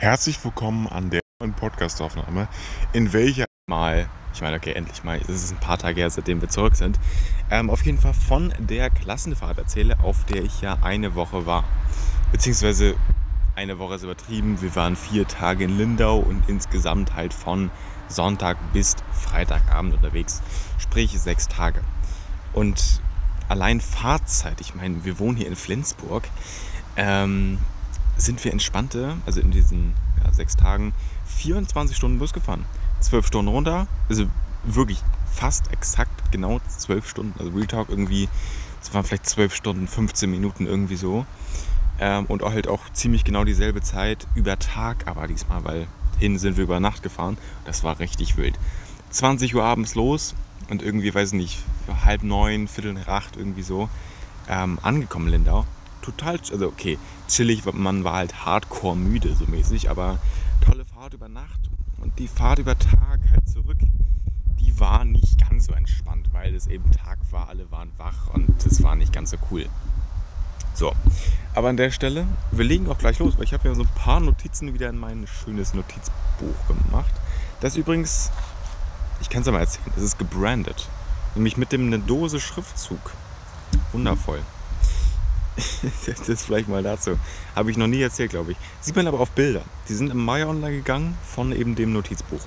Herzlich willkommen an der neuen Podcastaufnahme, in welcher mal, ich meine, okay, endlich mal, es ist ein paar Tage her, seitdem wir zurück sind, ähm, auf jeden Fall von der Klassenfahrt erzähle, auf der ich ja eine Woche war. Beziehungsweise eine Woche ist übertrieben, wir waren vier Tage in Lindau und insgesamt halt von Sonntag bis Freitagabend unterwegs, sprich sechs Tage. Und allein Fahrzeit, ich meine, wir wohnen hier in Flensburg, ähm, sind wir entspannte, also in diesen ja, sechs Tagen, 24 Stunden Bus gefahren. Zwölf Stunden runter, also wirklich fast exakt genau zwölf Stunden. Also Real Talk irgendwie, es waren vielleicht zwölf Stunden, 15 Minuten irgendwie so. Ähm, und auch halt auch ziemlich genau dieselbe Zeit über Tag, aber diesmal, weil hin sind wir über Nacht gefahren. Das war richtig wild. 20 Uhr abends los und irgendwie, weiß ich nicht, halb neun, viertel nach acht irgendwie so ähm, angekommen in Lindau total, also okay, chillig, man war halt hardcore müde so mäßig, aber tolle Fahrt über Nacht und die Fahrt über Tag halt zurück, die war nicht ganz so entspannt, weil es eben Tag war, alle waren wach und es war nicht ganz so cool. So, aber an der Stelle, wir legen auch gleich los, weil ich habe ja so ein paar Notizen wieder in mein schönes Notizbuch gemacht. Das übrigens, ich kann es ja mal erzählen, es ist gebrandet. Nämlich mit dem eine Dose Schriftzug. Wundervoll. das ist vielleicht mal dazu. Habe ich noch nie erzählt, glaube ich. Sieht man aber auf Bilder. Die sind im Mai online gegangen von eben dem Notizbuch.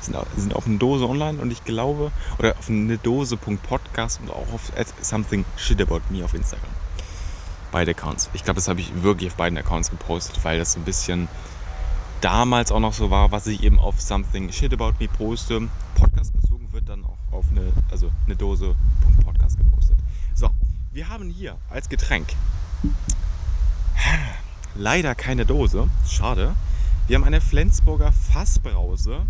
Sind, sind auf eine Dose online und ich glaube, oder auf eine Dose.podcast und auch auf something shit about me auf Instagram. Beide Accounts. Ich glaube, das habe ich wirklich auf beiden Accounts gepostet, weil das so ein bisschen damals auch noch so war, was ich eben auf something shit about me poste. Podcast bezogen wird dann auch auf eine, also eine Dose.podcast gepostet. So, wir haben hier als Getränk leider keine Dose. Schade. Wir haben eine Flensburger Fassbrause.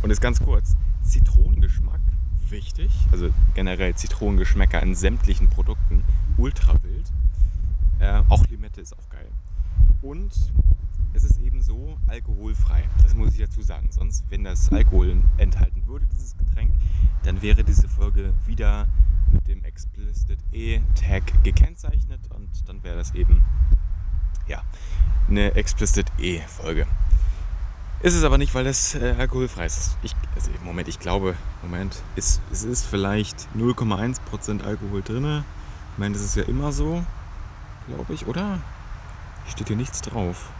Und jetzt ganz kurz: Zitronengeschmack, wichtig. Also generell Zitronengeschmäcker in sämtlichen Produkten. Ultra wild. Äh, auch Limette ist auch geil. Und es ist eben so alkoholfrei. Das muss ich dazu sagen. Sonst, wenn das Alkohol enthalten würde, dieses Getränk, dann wäre diese Folge wieder mit dem Explicit E-Tag gekennzeichnet und dann wäre das eben ja, eine Explicit E-Folge. Ist es aber nicht, weil das äh, alkoholfrei ist. Ich, also Moment, ich glaube, Moment, ist, es ist vielleicht 0,1% Alkohol drin. Ich meine, das ist ja immer so, glaube ich, oder? Steht hier nichts drauf.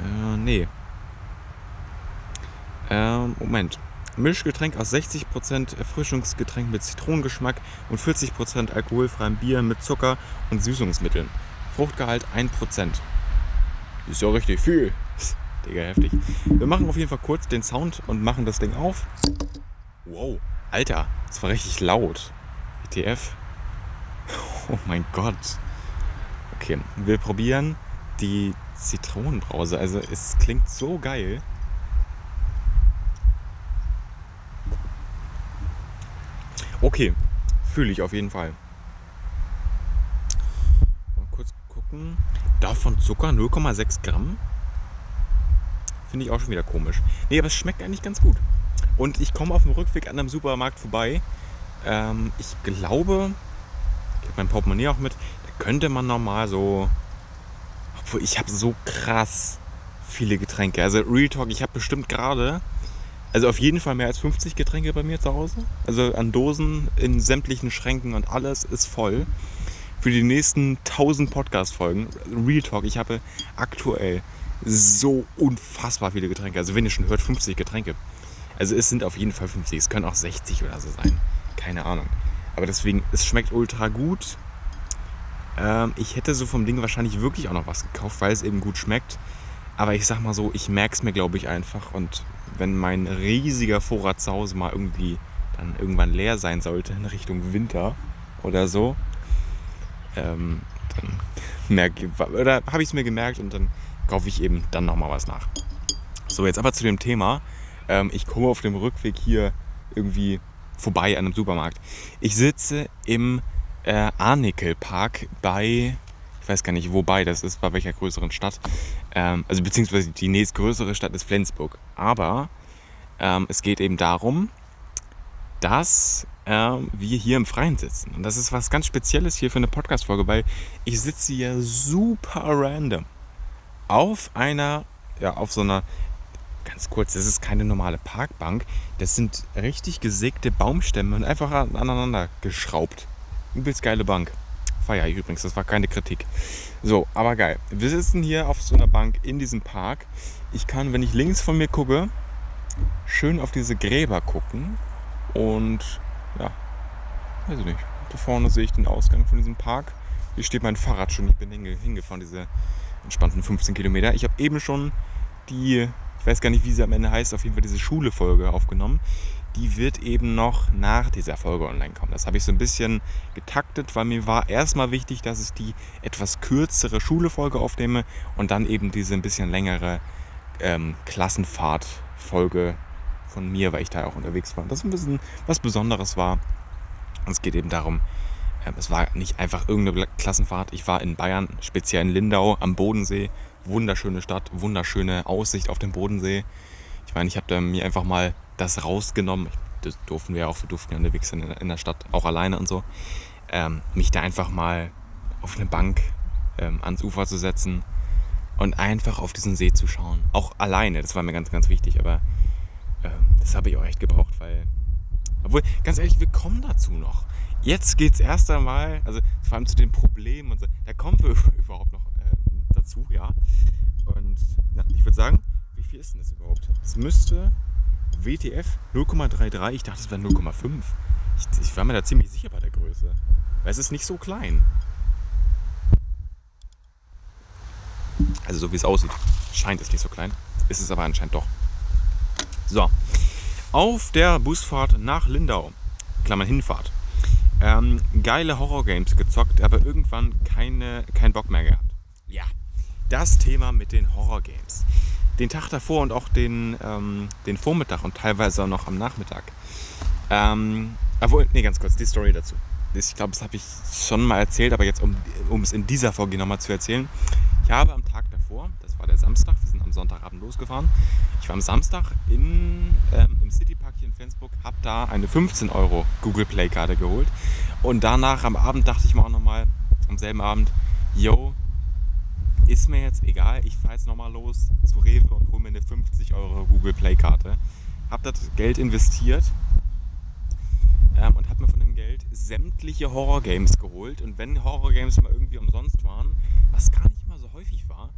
Äh, nee. Ähm, Moment. Mischgetränk aus 60% Erfrischungsgetränk mit Zitronengeschmack und 40% alkoholfreiem Bier mit Zucker und Süßungsmitteln. Fruchtgehalt 1%. Ist ja richtig viel. Digga, heftig. Wir machen auf jeden Fall kurz den Sound und machen das Ding auf. Wow, Alter, das war richtig laut. ETF. Oh mein Gott. Okay, wir probieren die Zitronenbrause. Also es klingt so geil. Okay, fühle ich auf jeden Fall. Mal kurz gucken. Davon Zucker 0,6 Gramm. Finde ich auch schon wieder komisch. Nee, aber es schmeckt eigentlich ganz gut. Und ich komme auf dem Rückweg an einem Supermarkt vorbei. Ähm, ich glaube, ich habe mein Portemonnaie auch mit. Könnte man normal so. Obwohl, ich habe so krass viele Getränke. Also Real Talk, ich habe bestimmt gerade also auf jeden Fall mehr als 50 Getränke bei mir zu Hause. Also an Dosen in sämtlichen Schränken und alles ist voll. Für die nächsten 1000 Podcast-Folgen, Real Talk, ich habe aktuell so unfassbar viele Getränke. Also wenn ihr schon hört, 50 Getränke. Also es sind auf jeden Fall 50, es können auch 60 oder so sein. Keine Ahnung. Aber deswegen, es schmeckt ultra gut. Ähm, ich hätte so vom Ding wahrscheinlich wirklich auch noch was gekauft, weil es eben gut schmeckt. Aber ich sag mal so, ich merke es mir, glaube ich, einfach. Und wenn mein riesiger Vorrat zu Hause mal irgendwie dann irgendwann leer sein sollte in Richtung Winter oder so, ähm, dann merke oder habe ich es mir gemerkt und dann kaufe ich eben dann nochmal was nach. So, jetzt aber zu dem Thema. Ähm, ich komme auf dem Rückweg hier irgendwie vorbei an einem Supermarkt. Ich sitze im äh, Arnikel Park bei ich weiß gar nicht, wobei das ist, bei welcher größeren Stadt. Ähm, also beziehungsweise die nächstgrößere Stadt ist Flensburg. Aber ähm, es geht eben darum, dass äh, wir hier im Freien sitzen. Und das ist was ganz Spezielles hier für eine Podcast-Folge, weil ich sitze hier super random auf einer, ja, auf so einer, ganz kurz, das ist keine normale Parkbank, das sind richtig gesägte Baumstämme und einfach aneinander geschraubt. Übelst geile Bank. Feier ich übrigens, das war keine Kritik. So, aber geil. Wir sitzen hier auf so einer Bank in diesem Park. Ich kann, wenn ich links von mir gucke, schön auf diese Gräber gucken und ja, weiß ich nicht. Da vorne sehe ich den Ausgang von diesem Park. Hier steht mein Fahrrad schon. Ich bin hingefahren, diese entspannten 15 Kilometer. Ich habe eben schon die, ich weiß gar nicht, wie sie am Ende heißt, auf jeden Fall diese Schule-Folge aufgenommen. Die wird eben noch nach dieser Folge online kommen. Das habe ich so ein bisschen getaktet, weil mir war erstmal wichtig, dass ich die etwas kürzere Schule-Folge aufnehme und dann eben diese ein bisschen längere ähm, Klassenfahrt-Folge von mir, weil ich da auch unterwegs war. Das ein bisschen was Besonderes war. Und es geht eben darum, äh, es war nicht einfach irgendeine Klassenfahrt. Ich war in Bayern, speziell in Lindau am Bodensee. Wunderschöne Stadt, wunderschöne Aussicht auf den Bodensee. Ich meine, ich habe mir einfach mal das rausgenommen. Das durften wir auch, wir durften ja unterwegs sein in der Stadt, auch alleine und so. Ähm, mich da einfach mal auf eine Bank ähm, ans Ufer zu setzen und einfach auf diesen See zu schauen. Auch alleine, das war mir ganz, ganz wichtig. Aber ähm, das habe ich auch echt gebraucht, weil. Obwohl, ganz ehrlich, wir kommen dazu noch. Jetzt geht es erst einmal, also vor allem zu den Problemen und so, da kommen wir überhaupt noch äh, dazu, ja. Und na, ich würde sagen, wie viel ist denn das überhaupt? Es müsste WTF 0,33, ich dachte es wäre 0,5. Ich, ich war mir da ziemlich sicher bei der Größe. Weil es ist nicht so klein. Also so wie es aussieht, scheint es nicht so klein. Ist es aber anscheinend doch. So, auf der Busfahrt nach Lindau, Klammern Hinfahrt, ähm, geile Horror-Games gezockt, aber irgendwann keine, keinen Bock mehr gehabt. Ja, das Thema mit den Horror-Games. Den Tag davor und auch den, ähm, den Vormittag und teilweise noch am Nachmittag. Ähm, obwohl, nee, ganz kurz, die Story dazu. Ich glaube, das habe ich schon mal erzählt, aber jetzt, um, um es in dieser Folge nochmal zu erzählen. Ich habe am Tag davor, das war der Samstag, wir sind am Sonntagabend losgefahren. Ich war am Samstag in, ähm, im Citypark hier in Flensburg, habe da eine 15 Euro Google Play Karte geholt. Und danach am Abend dachte ich mir auch nochmal, am selben Abend, yo, ist mir jetzt egal, ich fahre jetzt nochmal los zu Rewe und hole mir eine 50 Euro Google Play Karte. Habe das Geld investiert ähm, und habe mir von dem Geld sämtliche Horror Games geholt. Und wenn Horror Games mal irgendwie umsonst waren, was gar nicht mal so häufig war,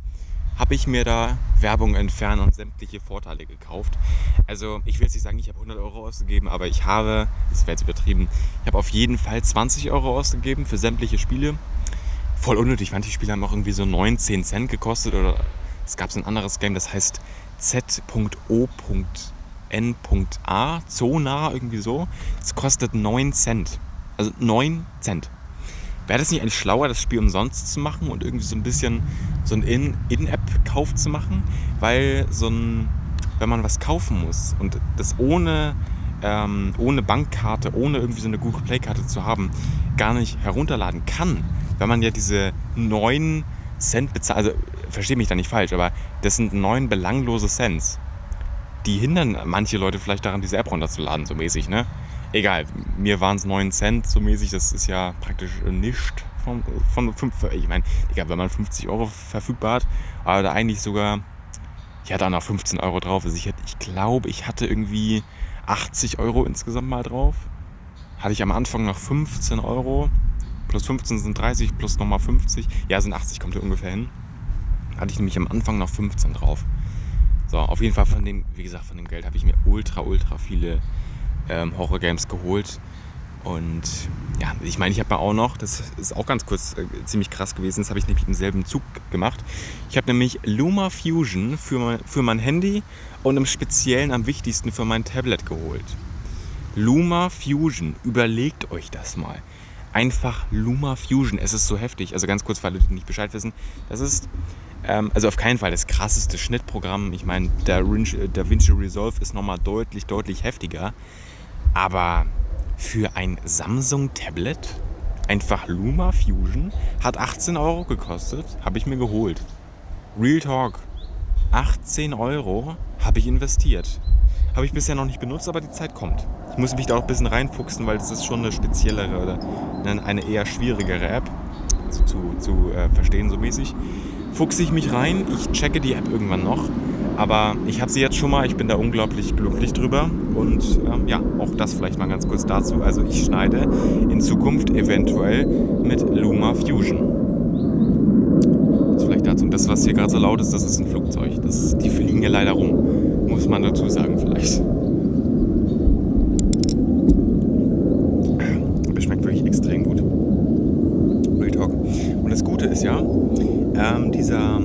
habe ich mir da Werbung entfernt und sämtliche Vorteile gekauft. Also ich will jetzt nicht sagen, ich habe 100 Euro ausgegeben, aber ich habe, das wäre jetzt übertrieben, ich habe auf jeden Fall 20 Euro ausgegeben für sämtliche Spiele. Voll unnötig, manche Spiele haben auch irgendwie so 9, 10 Cent gekostet oder es gab so ein anderes Game, das heißt Z.O.N.A, Zona, irgendwie so. Es kostet 9 Cent. Also 9 Cent. Wäre das nicht eigentlich schlauer, das Spiel umsonst zu machen und irgendwie so ein bisschen so ein In-App-Kauf zu machen? Weil so ein, wenn man was kaufen muss und das ohne, ähm, ohne Bankkarte, ohne irgendwie so eine Google Play-Karte zu haben, gar nicht herunterladen kann, wenn man ja diese 9 Cent bezahlt, also verstehe mich da nicht falsch, aber das sind 9 belanglose Cents. Die hindern manche Leute vielleicht daran, diese App runterzuladen, so mäßig, ne? egal, mir waren es 9 Cent so mäßig, das ist ja praktisch nicht von, von 5, ich meine, egal, wenn man 50 Euro verfügbar hat, aber da eigentlich sogar, ich hatte auch noch 15 Euro drauf, also ich, hätte, ich glaube, ich hatte irgendwie 80 Euro insgesamt mal drauf, hatte ich am Anfang noch 15 Euro, plus 15 sind 30, plus nochmal 50, ja, sind 80, kommt ja ungefähr hin, hatte ich nämlich am Anfang noch 15 drauf. So, auf jeden Fall von dem, wie gesagt, von dem Geld habe ich mir ultra, ultra viele ähm, Horror-Games geholt. Und ja, ich meine, ich habe auch noch, das ist auch ganz kurz äh, ziemlich krass gewesen, das habe ich nämlich im selben Zug gemacht. Ich habe nämlich Luma Fusion für mein, für mein Handy und im Speziellen am wichtigsten für mein Tablet geholt. Luma Fusion, überlegt euch das mal. Einfach Luma Fusion, es ist so heftig. Also ganz kurz, für die nicht Bescheid wissen, das ist ähm, also auf keinen Fall das krasseste Schnittprogramm. Ich meine, der DaVinci Resolve ist nochmal deutlich, deutlich heftiger. Aber für ein Samsung-Tablet einfach Luma Fusion hat 18 Euro gekostet, habe ich mir geholt. Real Talk, 18 Euro habe ich investiert. Habe ich bisher noch nicht benutzt, aber die Zeit kommt. Ich muss mich da auch ein bisschen reinfuchsen, weil das ist schon eine speziellere oder eine eher schwierigere App zu, zu, zu äh, verstehen, so mäßig. Fuchse ich mich rein, ich checke die App irgendwann noch. Aber ich habe sie jetzt schon mal, ich bin da unglaublich glücklich drüber. Und ähm, ja, auch das vielleicht mal ganz kurz dazu. Also ich schneide in Zukunft eventuell mit Luma Fusion. Das vielleicht dazu. Und das, was hier gerade so laut ist, das ist ein Flugzeug. Das, die fliegen ja leider rum, muss man dazu sagen vielleicht. Das schmeckt wirklich extrem gut. Real Talk. Und das Gute ist ja, ähm, dieser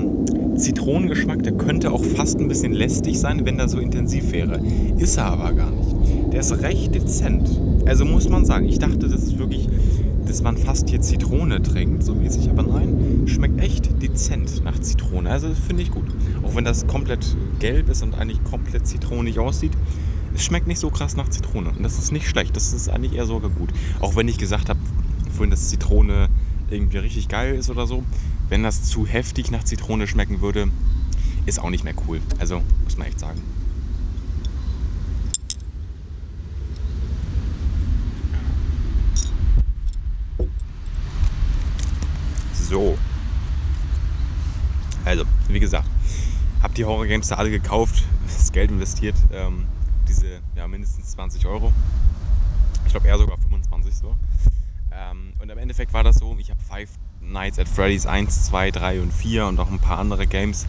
Zitronengeschmack, der könnte auch fast ein bisschen lästig sein, wenn er so intensiv wäre. Ist er aber gar nicht. Der ist recht dezent. Also muss man sagen, ich dachte, dass man fast hier Zitrone trinkt, so mäßig. Aber nein, schmeckt echt dezent nach Zitrone. Also finde ich gut. Auch wenn das komplett gelb ist und eigentlich komplett zitronig aussieht. Es schmeckt nicht so krass nach Zitrone. Und das ist nicht schlecht. Das ist eigentlich eher sogar gut. Auch wenn ich gesagt habe, vorhin, dass Zitrone irgendwie richtig geil ist oder so. Wenn das zu heftig nach Zitrone schmecken würde, ist auch nicht mehr cool. Also muss man echt sagen. So. Also, wie gesagt, habe die Horror Games da alle gekauft, das Geld investiert, ähm, diese ja, mindestens 20 Euro. Ich glaube eher sogar 25 so. Ähm, und im Endeffekt war das so, ich habe Five Nights at Freddy's 1, 2, 3 und 4 und auch ein paar andere Games.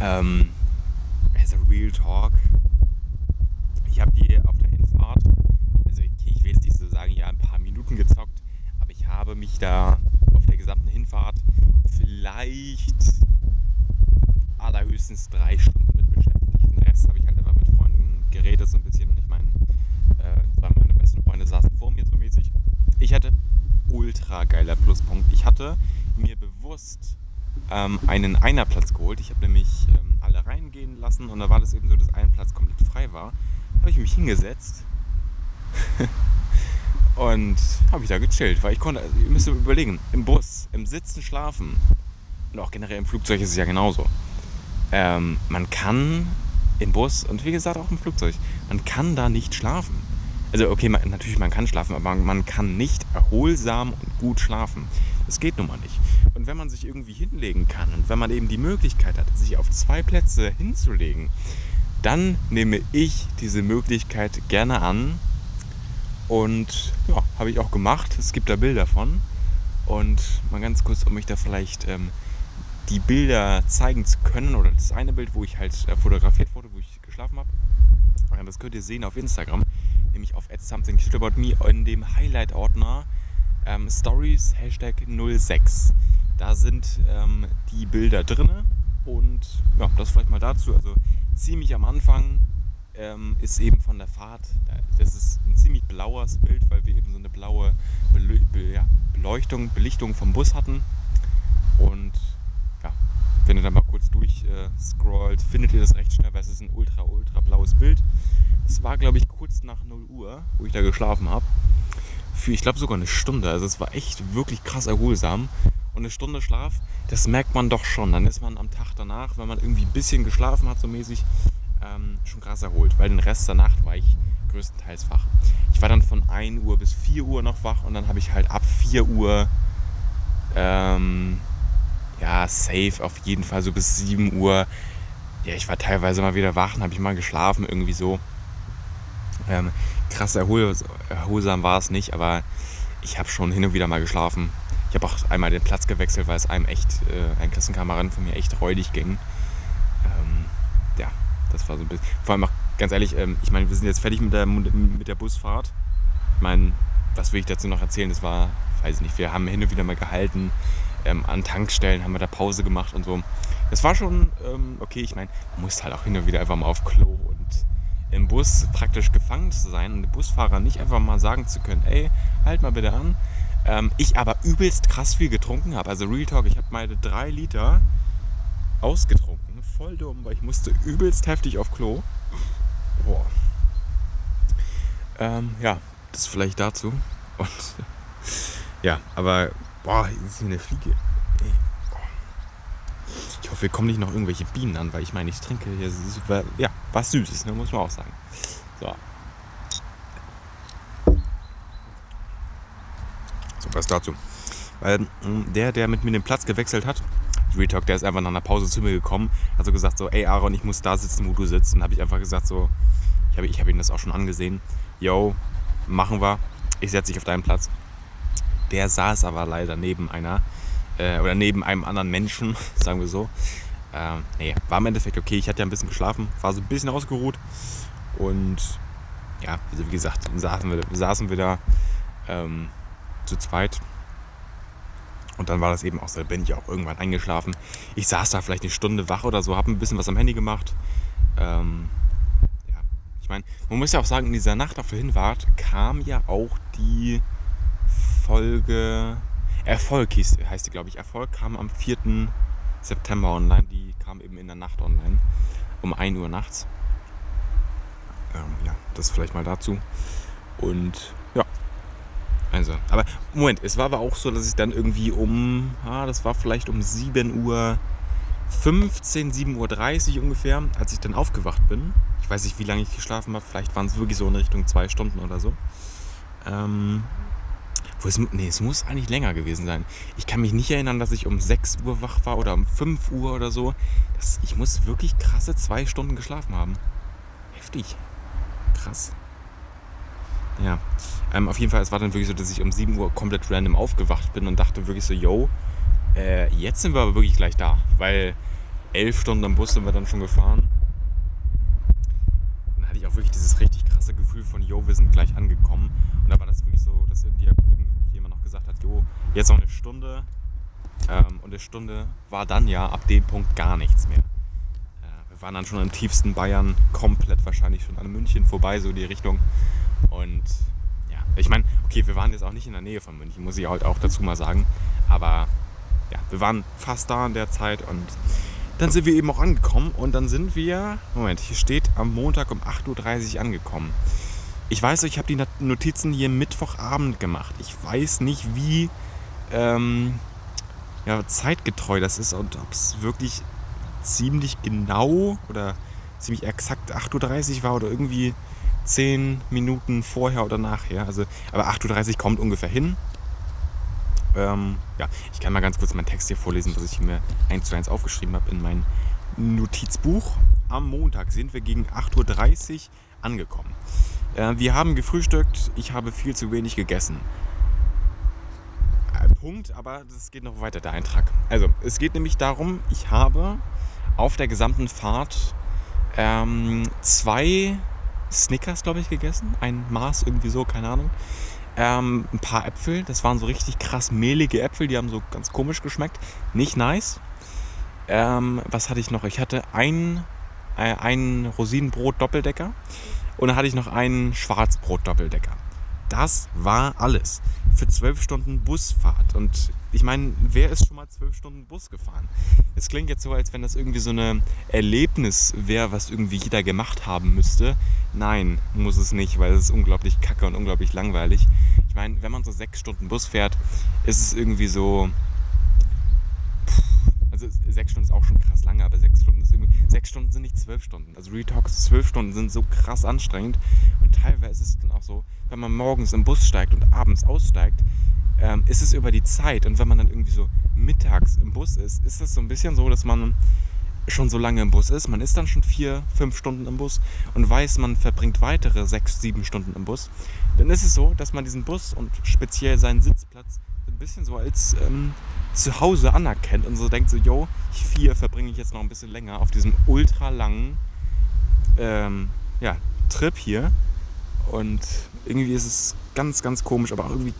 Ähm, as a real talk. Ich habe die auf der Hinfahrt, also ich, ich will jetzt nicht so sagen, ja, ein paar Minuten gezockt, aber ich habe mich da auf der gesamten Hinfahrt vielleicht allerhöchstens drei Stunden mit beschäftigt. Den Rest habe ich halt einfach mit Freunden geredet, so ein bisschen. Ich meine, äh, zwei meiner besten Freunde saßen vor mir so mäßig. Ich hatte ultra geiler Pluspunkt. Ich hatte mir bewusst ähm, einen Einerplatz geholt. Ich habe nämlich ähm, alle reingehen lassen und da war das eben so, dass ein Platz komplett frei war. Habe ich mich hingesetzt und habe ich da gechillt, weil ich konnte, ihr müsst überlegen, im Bus, im Sitzen schlafen und auch generell im Flugzeug ist es ja genauso. Ähm, man kann im Bus und wie gesagt auch im Flugzeug, man kann da nicht schlafen. Also okay, man, natürlich man kann schlafen, aber man kann nicht erholsam und gut schlafen. Das geht nun mal nicht. Und wenn man sich irgendwie hinlegen kann und wenn man eben die Möglichkeit hat, sich auf zwei Plätze hinzulegen, dann nehme ich diese Möglichkeit gerne an. Und ja, habe ich auch gemacht. Es gibt da Bilder von. Und mal ganz kurz, um mich da vielleicht ähm, die Bilder zeigen zu können, oder das eine Bild, wo ich halt äh, fotografiert wurde, wo ich geschlafen habe. Das könnt ihr sehen auf Instagram nämlich auf Me in dem Highlight-Ordner ähm, Stories Hashtag 06. Da sind ähm, die Bilder drin und ja, das vielleicht mal dazu. Also ziemlich am Anfang ähm, ist eben von der Fahrt, das ist ein ziemlich blaues Bild, weil wir eben so eine blaue Beleuchtung, Belichtung vom Bus hatten. Und wenn ihr dann mal kurz durchscrollt, äh, findet ihr das recht schnell, weil es ist ein ultra, ultra blaues Bild. Es war, glaube ich, kurz nach 0 Uhr, wo ich da geschlafen habe. Für, ich glaube, sogar eine Stunde. Also es war echt wirklich krass erholsam. Und eine Stunde Schlaf, das merkt man doch schon. Dann ist man am Tag danach, wenn man irgendwie ein bisschen geschlafen hat, so mäßig, ähm, schon krass erholt. Weil den Rest der Nacht war ich größtenteils wach. Ich war dann von 1 Uhr bis 4 Uhr noch wach und dann habe ich halt ab 4 Uhr ähm, ja, safe auf jeden Fall so bis 7 Uhr. Ja, ich war teilweise mal wieder wach habe ich mal geschlafen, irgendwie so. Ähm, krass erholsam war es nicht, aber ich habe schon hin und wieder mal geschlafen. Ich habe auch einmal den Platz gewechselt, weil es einem echt, äh, ein Klassenkameraden von mir echt räudig ging. Ähm, ja, das war so ein bisschen. Vor allem auch ganz ehrlich, ähm, ich meine, wir sind jetzt fertig mit der, mit der Busfahrt. Ich meine, was will ich dazu noch erzählen? Das war, weiß ich nicht, wir haben hin und wieder mal gehalten. Ähm, an Tankstellen haben wir da Pause gemacht und so. Das war schon ähm, okay. Ich meine, man muss halt auch hin und wieder einfach mal auf Klo und im Bus praktisch gefangen zu sein und dem Busfahrer nicht einfach mal sagen zu können, ey, halt mal bitte an. Ähm, ich aber übelst krass viel getrunken habe. Also Real Talk, ich habe meine drei Liter ausgetrunken. Voll dumm, weil ich musste übelst heftig auf Klo. Boah. Ähm, ja, das vielleicht dazu. Und ja, aber boah, hier ist hier eine Fliege. Ich hoffe, wir kommen nicht noch irgendwelche Bienen an, weil ich meine, ich trinke hier, ja, was Süßes, ne, muss man auch sagen. So. So, was dazu. Weil hm, der, der mit mir den Platz gewechselt hat, Retalk, der ist einfach nach einer Pause zu mir gekommen, hat so gesagt so, ey Aaron, ich muss da sitzen, wo du sitzt. Und habe ich einfach gesagt so, ich habe ich hab ihm das auch schon angesehen, yo, machen wir, ich setze dich auf deinen Platz. Der saß aber leider neben einer, äh, oder neben einem anderen Menschen, sagen wir so. Ähm, nee, war im Endeffekt okay. Ich hatte ja ein bisschen geschlafen, war so ein bisschen ausgeruht. Und ja, wie gesagt, saßen wir, saßen wir da ähm, zu zweit. Und dann war das eben auch so, bin ich auch irgendwann eingeschlafen. Ich saß da vielleicht eine Stunde wach oder so, habe ein bisschen was am Handy gemacht. Ähm, ja, ich meine, man muss ja auch sagen, in dieser Nacht auf der Hinfahrt kam ja auch die Folge Erfolg hieß, heißt die, glaube ich. Erfolg kam am 4. September online. Die kam eben in der Nacht online. Um 1 Uhr nachts. Ähm, ja, das vielleicht mal dazu. Und ja. Also, aber Moment, es war aber auch so, dass ich dann irgendwie um, ah, das war vielleicht um 7 Uhr 15, 7.30 Uhr ungefähr, als ich dann aufgewacht bin. Ich weiß nicht, wie lange ich geschlafen habe. Vielleicht waren es wirklich so in Richtung zwei Stunden oder so. Ähm, wo es, nee, es muss eigentlich länger gewesen sein. Ich kann mich nicht erinnern, dass ich um 6 Uhr wach war oder um 5 Uhr oder so. Das, ich muss wirklich krasse zwei Stunden geschlafen haben. Heftig. Krass. Ja. Ähm, auf jeden Fall, es war dann wirklich so, dass ich um 7 Uhr komplett random aufgewacht bin und dachte wirklich so, yo, äh, jetzt sind wir aber wirklich gleich da. Weil elf Stunden am Bus sind wir dann schon gefahren. Dann hatte ich auch wirklich dieses richtig krasse Gefühl von, yo, wir sind gleich angekommen. Und da war das wirklich so, dass irgendjemand noch gesagt hat, jo, jetzt noch eine Stunde. Ähm, und eine Stunde war dann ja ab dem Punkt gar nichts mehr. Äh, wir waren dann schon im tiefsten Bayern, komplett wahrscheinlich schon an München vorbei, so die Richtung. Und ja, ich meine, okay, wir waren jetzt auch nicht in der Nähe von München, muss ich halt auch dazu mal sagen. Aber ja, wir waren fast da in der Zeit und dann sind wir eben auch angekommen und dann sind wir, Moment, hier steht am Montag um 8.30 Uhr angekommen. Ich weiß, ich habe die Notizen hier Mittwochabend gemacht. Ich weiß nicht, wie ähm, ja, zeitgetreu das ist und ob es wirklich ziemlich genau oder ziemlich exakt 8.30 Uhr war oder irgendwie 10 Minuten vorher oder nachher. Also, aber 8.30 Uhr kommt ungefähr hin. Ähm, ja, ich kann mal ganz kurz meinen Text hier vorlesen, was ich mir eins zu eins aufgeschrieben habe in mein Notizbuch. Am Montag sind wir gegen 8.30 Uhr angekommen. Äh, wir haben gefrühstückt, ich habe viel zu wenig gegessen. Äh, Punkt, aber es geht noch weiter, der Eintrag. Also, es geht nämlich darum, ich habe auf der gesamten Fahrt ähm, zwei Snickers, glaube ich, gegessen. Ein Maß irgendwie so, keine Ahnung. Ähm, ein paar Äpfel, das waren so richtig krass mehlige Äpfel, die haben so ganz komisch geschmeckt. Nicht nice. Ähm, was hatte ich noch? Ich hatte ein, äh, ein Rosinenbrot-Doppeldecker und dann hatte ich noch einen Schwarzbrot-Doppeldecker. Das war alles für zwölf Stunden Busfahrt. Und ich meine, wer ist schon mal zwölf Stunden Bus gefahren? Es klingt jetzt so, als wenn das irgendwie so ein Erlebnis wäre, was irgendwie jeder gemacht haben müsste. Nein, muss es nicht, weil es ist unglaublich kacke und unglaublich langweilig. Ich meine, wenn man so sechs Stunden Bus fährt, ist es irgendwie so. Also sechs Stunden ist auch schon krass lange, aber sechs Stunden ist irgendwie. Sechs Stunden sind nicht zwölf Stunden. Also Retalks zwölf Stunden sind so krass anstrengend. Und teilweise ist es dann auch so, wenn man morgens im Bus steigt und abends aussteigt, ähm, ist es über die Zeit. Und wenn man dann irgendwie so mittags im Bus ist, ist es so ein bisschen so, dass man schon so lange im Bus ist. Man ist dann schon vier, fünf Stunden im Bus und weiß, man verbringt weitere sechs, sieben Stunden im Bus. Dann ist es so, dass man diesen Bus und speziell seinen Sitzplatz ein bisschen so als ähm, Zuhause anerkennt und so denkt so, yo, vier verbringe ich jetzt noch ein bisschen länger auf diesem ultra langen ähm, ja, Trip hier. Und irgendwie ist es ganz, ganz komisch, aber auch irgendwie,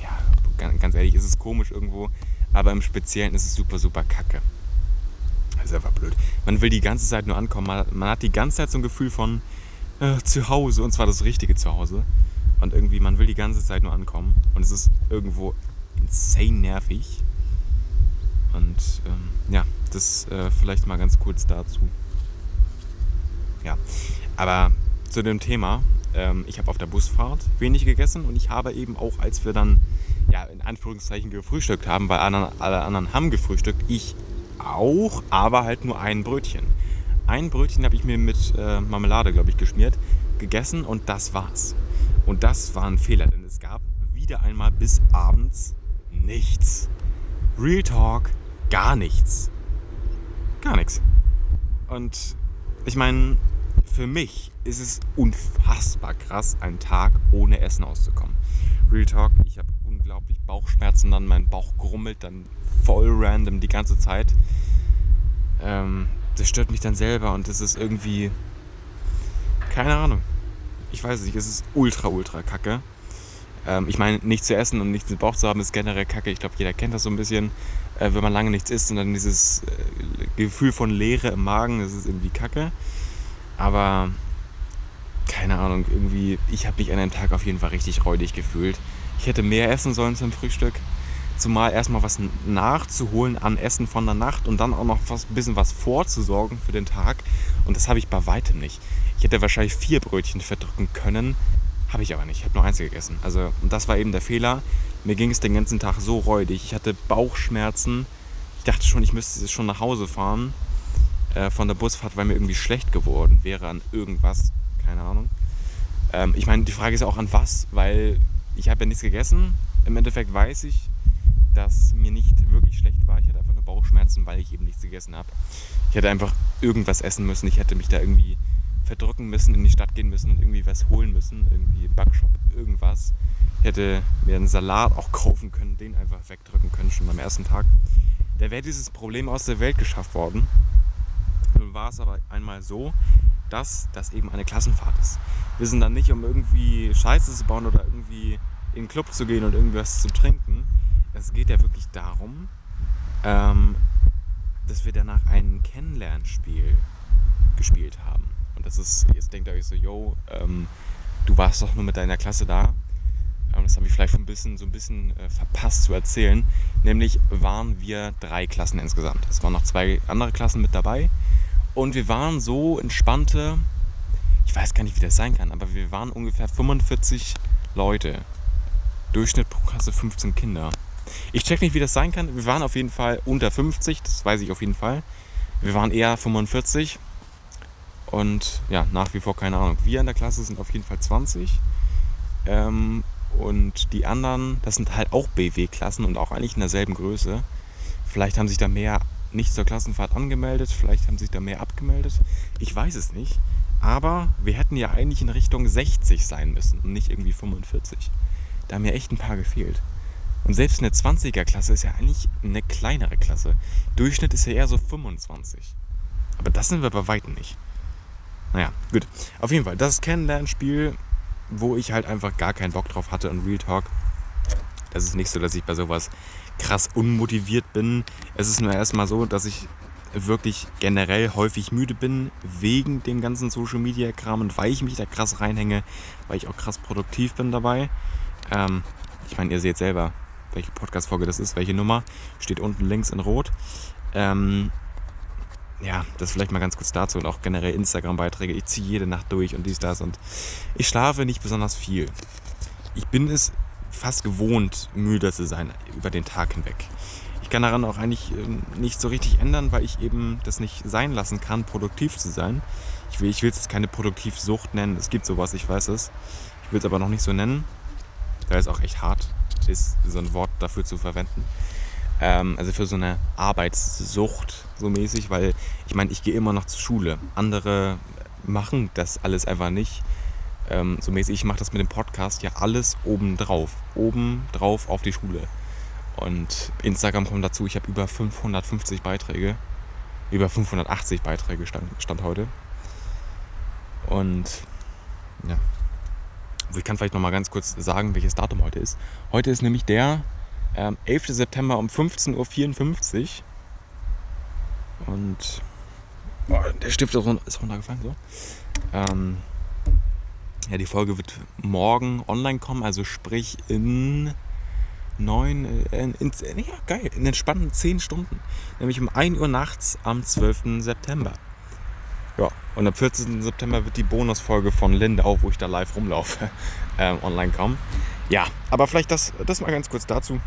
ja, ganz ehrlich, ist es komisch irgendwo. Aber im Speziellen ist es super, super kacke. Das ist einfach blöd. Man will die ganze Zeit nur ankommen. Man, man hat die ganze Zeit so ein Gefühl von äh, Zuhause und zwar das richtige Zuhause. Und irgendwie, man will die ganze Zeit nur ankommen. Und es ist irgendwo insane nervig. Und ähm, ja, das äh, vielleicht mal ganz kurz dazu. Ja, aber zu dem Thema, ähm, ich habe auf der Busfahrt wenig gegessen und ich habe eben auch, als wir dann ja, in Anführungszeichen gefrühstückt haben, weil alle anderen haben gefrühstückt, ich auch, aber halt nur ein Brötchen. Ein Brötchen habe ich mir mit äh, Marmelade, glaube ich, geschmiert. gegessen und das war's. Und das war ein Fehler, denn es gab wieder einmal bis abends nichts. Real Talk, gar nichts. Gar nichts. Und ich meine, für mich ist es unfassbar krass, einen Tag ohne Essen auszukommen. Real Talk, ich habe unglaublich Bauchschmerzen, dann mein Bauch grummelt dann voll random die ganze Zeit. Ähm, das stört mich dann selber und das ist irgendwie. Keine Ahnung. Ich weiß es nicht, es ist ultra, ultra kacke. Ähm, ich meine, nichts zu essen und nichts im Bauch zu haben, ist generell kacke. Ich glaube, jeder kennt das so ein bisschen. Äh, wenn man lange nichts isst und dann dieses äh, Gefühl von Leere im Magen, das ist irgendwie kacke. Aber keine Ahnung, irgendwie, ich habe mich an einem Tag auf jeden Fall richtig räudig gefühlt. Ich hätte mehr essen sollen zum Frühstück. Zumal erstmal was nachzuholen an Essen von der Nacht und dann auch noch ein bisschen was vorzusorgen für den Tag. Und das habe ich bei weitem nicht. Ich hätte wahrscheinlich vier Brötchen verdrücken können, habe ich aber nicht. Ich habe nur eins gegessen. Also, und das war eben der Fehler. Mir ging es den ganzen Tag so räudig. Ich hatte Bauchschmerzen. Ich dachte schon, ich müsste schon nach Hause fahren äh, von der Busfahrt, weil mir irgendwie schlecht geworden wäre an irgendwas. Keine Ahnung. Ähm, ich meine, die Frage ist auch an was, weil ich habe ja nichts gegessen. Im Endeffekt weiß ich, dass mir nicht wirklich schlecht war. Ich hatte einfach nur Bauchschmerzen, weil ich eben nichts gegessen habe. Ich hätte einfach irgendwas essen müssen. Ich hätte mich da irgendwie verdrücken müssen, in die Stadt gehen müssen und irgendwie was holen müssen. Irgendwie Backshop, irgendwas. Ich hätte mir einen Salat auch kaufen können, den einfach wegdrücken können, schon am ersten Tag. Da wäre dieses Problem aus der Welt geschafft worden. Nun war es aber einmal so, dass das eben eine Klassenfahrt ist. Wir sind dann nicht, um irgendwie Scheiße zu bauen oder irgendwie in den Club zu gehen und irgendwas zu trinken, es geht ja wirklich darum, ähm, dass wir danach ein Kennenlernspiel gespielt haben. Das ist, jetzt denkt ihr euch so, yo, ähm, du warst doch nur mit deiner Klasse da. Ähm, das habe ich vielleicht ein bisschen, so ein bisschen äh, verpasst zu erzählen. Nämlich waren wir drei Klassen insgesamt. Es waren noch zwei andere Klassen mit dabei. Und wir waren so entspannte, ich weiß gar nicht, wie das sein kann, aber wir waren ungefähr 45 Leute. Durchschnitt pro Klasse 15 Kinder. Ich check nicht, wie das sein kann. Wir waren auf jeden Fall unter 50, das weiß ich auf jeden Fall. Wir waren eher 45 und ja, nach wie vor keine Ahnung. Wir in der Klasse sind auf jeden Fall 20 ähm, und die anderen, das sind halt auch BW-Klassen und auch eigentlich in derselben Größe. Vielleicht haben sich da mehr nicht zur Klassenfahrt angemeldet, vielleicht haben sich da mehr abgemeldet. Ich weiß es nicht. Aber wir hätten ja eigentlich in Richtung 60 sein müssen und nicht irgendwie 45. Da haben mir echt ein paar gefehlt. Und selbst eine 20er-Klasse ist ja eigentlich eine kleinere Klasse. Durchschnitt ist ja eher so 25. Aber das sind wir bei weitem nicht. Naja, gut. Auf jeden Fall, das Kennenlernspiel, wo ich halt einfach gar keinen Bock drauf hatte und Real Talk. Das ist nicht so, dass ich bei sowas krass unmotiviert bin. Es ist nur erstmal so, dass ich wirklich generell häufig müde bin wegen dem ganzen Social Media Kram und weil ich mich da krass reinhänge, weil ich auch krass produktiv bin dabei. Ähm, ich meine, ihr seht selber, welche Podcast-Folge das ist, welche Nummer. Steht unten links in Rot. Ähm, ja, das vielleicht mal ganz kurz dazu und auch generell Instagram-Beiträge. Ich ziehe jede Nacht durch und dies, das und ich schlafe nicht besonders viel. Ich bin es fast gewohnt, müde zu sein über den Tag hinweg. Ich kann daran auch eigentlich ähm, nicht so richtig ändern, weil ich eben das nicht sein lassen kann, produktiv zu sein. Ich will, ich will es jetzt keine Produktivsucht nennen. Es gibt sowas, ich weiß es. Ich will es aber noch nicht so nennen. Da ist auch echt hart, ist so ein Wort dafür zu verwenden. Ähm, also für so eine Arbeitssucht so mäßig, weil ich meine, ich gehe immer noch zur Schule. Andere machen das alles einfach nicht. Ähm, so mäßig, ich mache das mit dem Podcast ja alles oben drauf. Oben drauf auf die Schule. Und Instagram kommt dazu, ich habe über 550 Beiträge. Über 580 Beiträge stand, stand heute. Und ja. Also ich kann vielleicht noch mal ganz kurz sagen, welches Datum heute ist. Heute ist nämlich der ähm, 11. September um 15.54 Uhr. Und oh, der Stift ist runtergefallen. So. Ähm, ja, die Folge wird morgen online kommen, also sprich in neun, äh, in, in, ja, geil, in entspannten zehn Stunden. Nämlich um 1 Uhr nachts am 12. September. Ja, und am 14. September wird die Bonusfolge von Lindau, wo ich da live rumlaufe, äh, online kommen. Ja, aber vielleicht das, das mal ganz kurz dazu.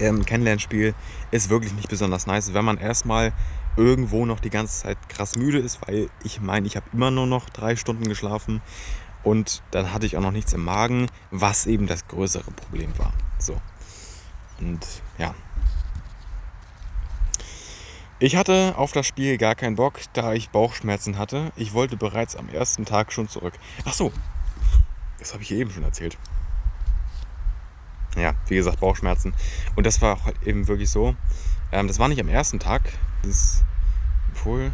Ähm, Kennenlernspiel ist wirklich nicht besonders nice, wenn man erstmal irgendwo noch die ganze Zeit krass müde ist, weil ich meine, ich habe immer nur noch drei Stunden geschlafen und dann hatte ich auch noch nichts im Magen, was eben das größere Problem war. So. Und ja. Ich hatte auf das Spiel gar keinen Bock, da ich Bauchschmerzen hatte. Ich wollte bereits am ersten Tag schon zurück. Ach so, das habe ich eben schon erzählt. Ja, wie gesagt, Bauchschmerzen. Und das war halt eben wirklich so. Ähm, das war nicht am ersten Tag. Das wohl.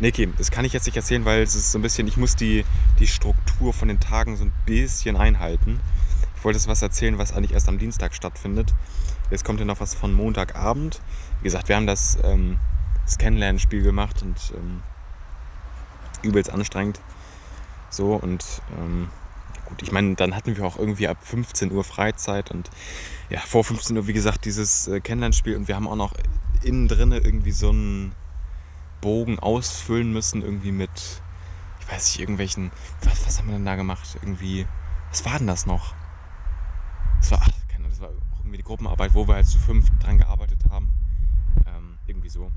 Nee, okay, das kann ich jetzt nicht erzählen, weil es ist so ein bisschen, ich muss die, die Struktur von den Tagen so ein bisschen einhalten. Ich wollte jetzt was erzählen, was eigentlich erst am Dienstag stattfindet. Jetzt kommt ja noch was von Montagabend. Wie gesagt, wir haben das, ähm, das Kennenlernspiel gemacht und ähm, übelst anstrengend. So und ähm, gut, ich meine, dann hatten wir auch irgendwie ab 15 Uhr Freizeit und ja, vor 15 Uhr, wie gesagt, dieses äh, Kennenlernspiel und wir haben auch noch innen drin irgendwie so einen Bogen ausfüllen müssen, irgendwie mit, ich weiß nicht, irgendwelchen, was, was haben wir denn da gemacht? Irgendwie, was war denn das noch? Das war, ach, keine Ahnung, das war irgendwie die Gruppenarbeit, wo wir halt zu fünf dran gearbeitet haben. Ähm, irgendwie so.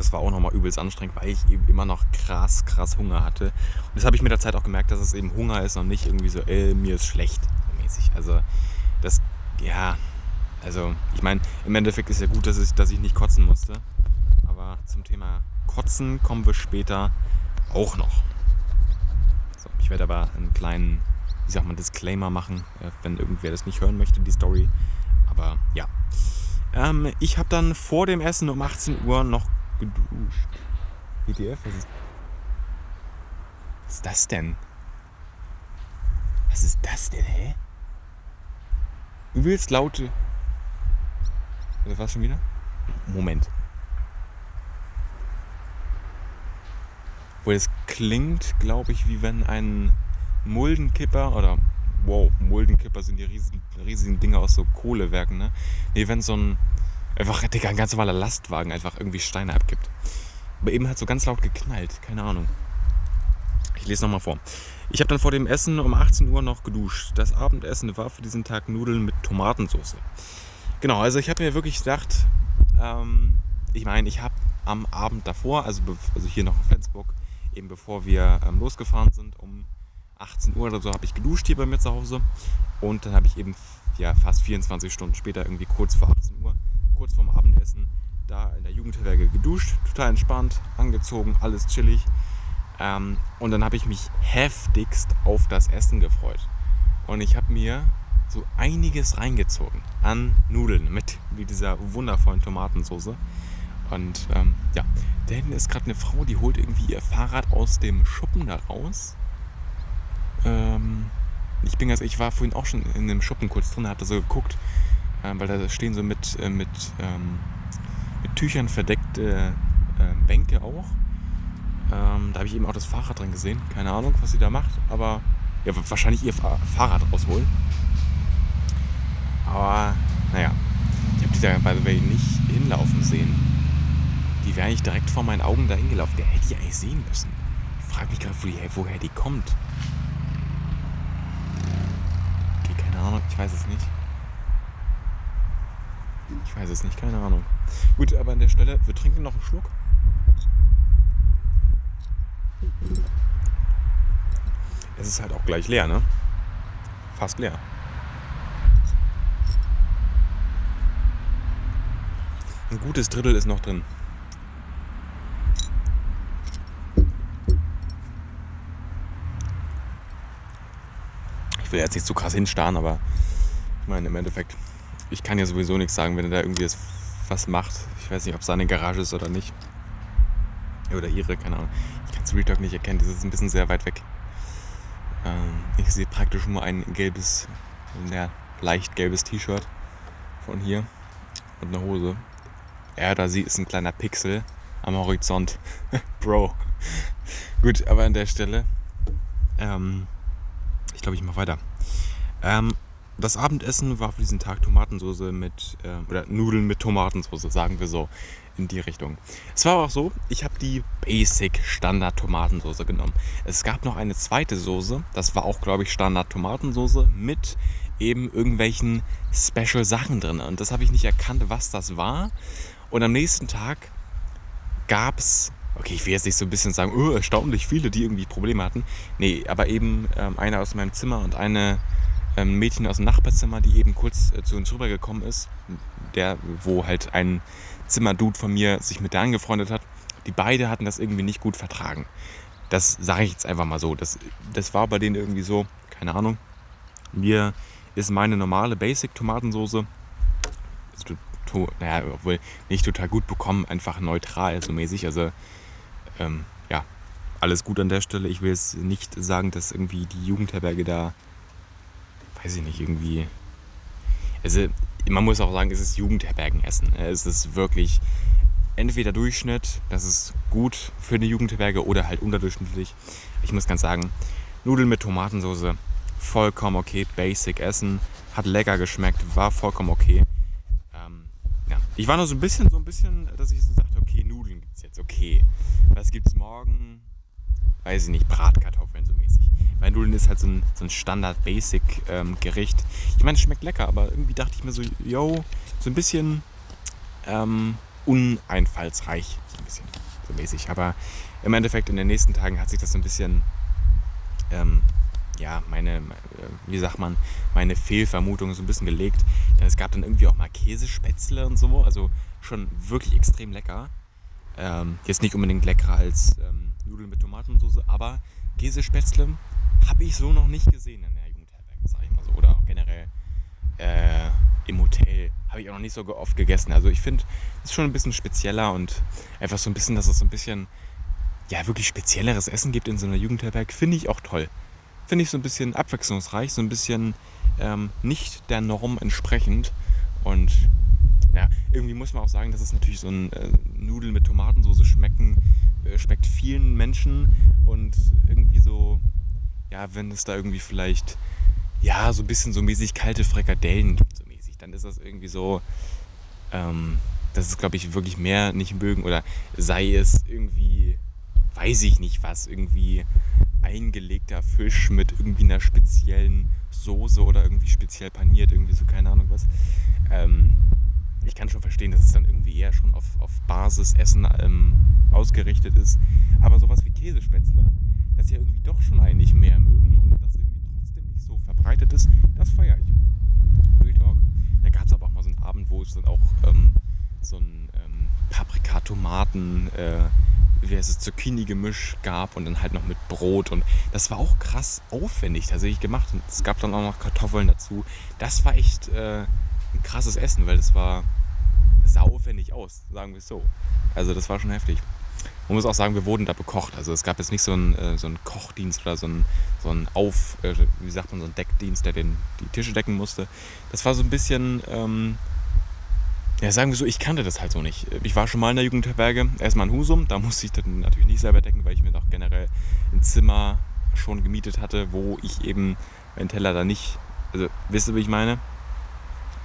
Das war auch nochmal übelst anstrengend, weil ich eben immer noch krass, krass Hunger hatte. Und das habe ich mit der Zeit auch gemerkt, dass es eben Hunger ist und nicht irgendwie so, ey, mir ist schlecht, mäßig. Also, das, ja, also, ich meine, im Endeffekt ist ja gut, dass ich, dass ich nicht kotzen musste. Aber zum Thema Kotzen kommen wir später auch noch. So, ich werde aber einen kleinen, wie sagt man, Disclaimer machen, äh, wenn irgendwer das nicht hören möchte, die Story. Aber ja. Ähm, ich habe dann vor dem Essen um 18 Uhr noch geduscht. WTF? Was ist, was ist das denn? Was ist das denn, hä? Übelst laute. Oder was schon wieder? Moment. Wo es klingt, glaube ich, wie wenn ein Muldenkipper oder wow, Muldenkipper sind die riesigen, riesigen Dinger aus so Kohlewerken, ne? Nee, wenn so ein einfach Digga, ein ganz normaler Lastwagen einfach irgendwie Steine abgibt. Aber eben hat so ganz laut geknallt, keine Ahnung. Ich lese nochmal vor. Ich habe dann vor dem Essen um 18 Uhr noch geduscht. Das Abendessen war für diesen Tag Nudeln mit Tomatensauce. Genau, also ich habe mir wirklich gedacht, ähm, ich meine, ich habe am Abend davor, also, also hier noch in Flensburg, eben bevor wir ähm, losgefahren sind, um 18 Uhr oder so, habe ich geduscht hier bei mir zu Hause. Und dann habe ich eben ja, fast 24 Stunden später, irgendwie kurz vor 18 Uhr, kurz vorm Abendessen da in der Jugendherberge geduscht, total entspannt, angezogen, alles chillig. Ähm, und dann habe ich mich heftigst auf das Essen gefreut. Und ich habe mir so einiges reingezogen an Nudeln mit dieser wundervollen Tomatensauce. Und ähm, ja, da hinten ist gerade eine Frau, die holt irgendwie ihr Fahrrad aus dem Schuppen da raus. Ähm, ich bin ganz, ich war vorhin auch schon in dem Schuppen kurz drin, hatte so geguckt, weil da stehen so mit, äh, mit, ähm, mit Tüchern verdeckte äh, Bänke auch. Ähm, da habe ich eben auch das Fahrrad drin gesehen. Keine Ahnung, was sie da macht, aber ja, wahrscheinlich ihr Fahrrad rausholen. Aber naja, ich habe die da by the way nicht hinlaufen sehen. Die wäre eigentlich direkt vor meinen Augen dahin gelaufen. Der hätte ich eigentlich sehen müssen. Ich frage mich gerade, woher die kommt. Okay, keine Ahnung, ich weiß es nicht. Ich weiß es nicht, keine Ahnung. Gut, aber an der Stelle, wir trinken noch einen Schluck. Es ist halt auch gleich leer, ne? Fast leer. Ein gutes Drittel ist noch drin. Ich will jetzt nicht zu krass hinstarren, aber ich meine im Endeffekt, ich kann ja sowieso nichts sagen, wenn er da irgendwie was macht. Ich weiß nicht, ob es seine Garage ist oder nicht. Oder ihre, keine Ahnung. Ich kann es Real Talk nicht erkennen, das ist ein bisschen sehr weit weg. Ähm, ich sehe praktisch nur ein gelbes, ja, leicht gelbes T-Shirt von hier und eine Hose. Ja, da sieht es ein kleiner Pixel am Horizont. Bro. Gut, aber an der Stelle, ähm, ich glaube, ich mache weiter. Ähm, das Abendessen war für diesen Tag Tomatensauce mit, äh, oder Nudeln mit Tomatensauce, sagen wir so, in die Richtung. Es war auch so, ich habe die Basic Standard Tomatensauce genommen. Es gab noch eine zweite Soße, das war auch, glaube ich, Standard Tomatensauce mit eben irgendwelchen Special Sachen drin. Und das habe ich nicht erkannt, was das war. Und am nächsten Tag gab es, okay, ich will jetzt nicht so ein bisschen sagen, oh, erstaunlich viele, die irgendwie Probleme hatten. Nee, aber eben ähm, einer aus meinem Zimmer und eine ähm, Mädchen aus dem Nachbarzimmer, die eben kurz äh, zu uns rübergekommen ist, der, wo halt ein Zimmerdude von mir sich mit der angefreundet hat. Die beide hatten das irgendwie nicht gut vertragen. Das sage ich jetzt einfach mal so. Das, das war bei denen irgendwie so, keine Ahnung. Mir ist meine normale Basic-Tomatensoße, naja, obwohl nicht total gut bekommen, einfach neutral, so mäßig. Also, ähm, ja, alles gut an der Stelle. Ich will jetzt nicht sagen, dass irgendwie die Jugendherberge da, weiß ich nicht, irgendwie. Also, man muss auch sagen, es ist Jugendherbergenessen. Es ist wirklich entweder Durchschnitt, das ist gut für eine Jugendherberge, oder halt unterdurchschnittlich. Ich muss ganz sagen, Nudeln mit Tomatensauce, vollkommen okay, basic Essen, hat lecker geschmeckt, war vollkommen okay. Ähm, ja. Ich war nur so ein bisschen, so ein bisschen, dass ich so dachte, okay, Nudeln gibt es jetzt, okay. Was gibt es morgen? Weiß ich nicht, Bratkartoffeln so mäßig. Weil Nudeln ist halt so ein, so ein Standard-Basic-Gericht. Ähm, ich meine, es schmeckt lecker, aber irgendwie dachte ich mir so, yo, so ein bisschen ähm, uneinfallsreich, so ein bisschen, so mäßig. Aber im Endeffekt in den nächsten Tagen hat sich das so ein bisschen, ähm, ja, meine, wie sagt man, meine Fehlvermutung so ein bisschen gelegt. Denn es gab dann irgendwie auch mal Käsespätzle und so, also schon wirklich extrem lecker. Ähm, jetzt nicht unbedingt leckerer als ähm, Nudeln mit Tomatensauce, aber Käsespätzle habe ich so noch nicht gesehen in der Jugendherberge, sage ich mal so. Oder auch generell äh, im Hotel habe ich auch noch nicht so oft gegessen. Also ich finde, es ist schon ein bisschen spezieller und einfach so ein bisschen, dass es so ein bisschen, ja, wirklich spezielleres Essen gibt in so einer Jugendherberge, finde ich auch toll. Finde ich so ein bisschen abwechslungsreich, so ein bisschen ähm, nicht der Norm entsprechend. Und ja, irgendwie muss man auch sagen, dass es natürlich so ein äh, Nudeln mit Tomatensauce schmecken, äh, schmeckt vielen Menschen und irgendwie so, ja, wenn es da irgendwie vielleicht, ja, so ein bisschen so mäßig kalte Frikadellen gibt, so mäßig, dann ist das irgendwie so, ähm, das ist, glaube ich, wirklich mehr nicht mögen oder sei es irgendwie, weiß ich nicht was, irgendwie eingelegter Fisch mit irgendwie einer speziellen Soße oder irgendwie speziell paniert, irgendwie so, keine Ahnung was. Ähm, ich kann schon verstehen, dass es dann irgendwie eher schon auf, auf Basisessen ähm, ausgerichtet ist. Aber sowas wie Käsespätzle, das ja irgendwie doch schon eigentlich mehr mögen und das irgendwie trotzdem nicht so verbreitet ist, das feiere ich. Real Talk. Da gab es aber auch mal so einen Abend, wo es dann auch ähm, so ein ähm, Paprika-Tomaten, äh, wie heißt es, Zucchini-Gemisch gab und dann halt noch mit Brot. Und das war auch krass aufwendig tatsächlich gemacht. Und es gab dann auch noch Kartoffeln dazu. Das war echt äh, ein krasses Essen, weil das war sah aufwendig aus, sagen wir es so. Also das war schon heftig. Man muss auch sagen, wir wurden da bekocht. Also es gab jetzt nicht so einen, äh, so einen Kochdienst oder so einen, so einen Auf, äh, wie sagt man, so einen Deckdienst, der den, die Tische decken musste. Das war so ein bisschen, ähm, ja, sagen wir so, ich kannte das halt so nicht. Ich war schon mal in der Jugendherberge, erstmal in Husum, da musste ich dann natürlich nicht selber decken, weil ich mir doch generell ein Zimmer schon gemietet hatte, wo ich eben meinen Teller da nicht, also wisst ihr, wie ich meine?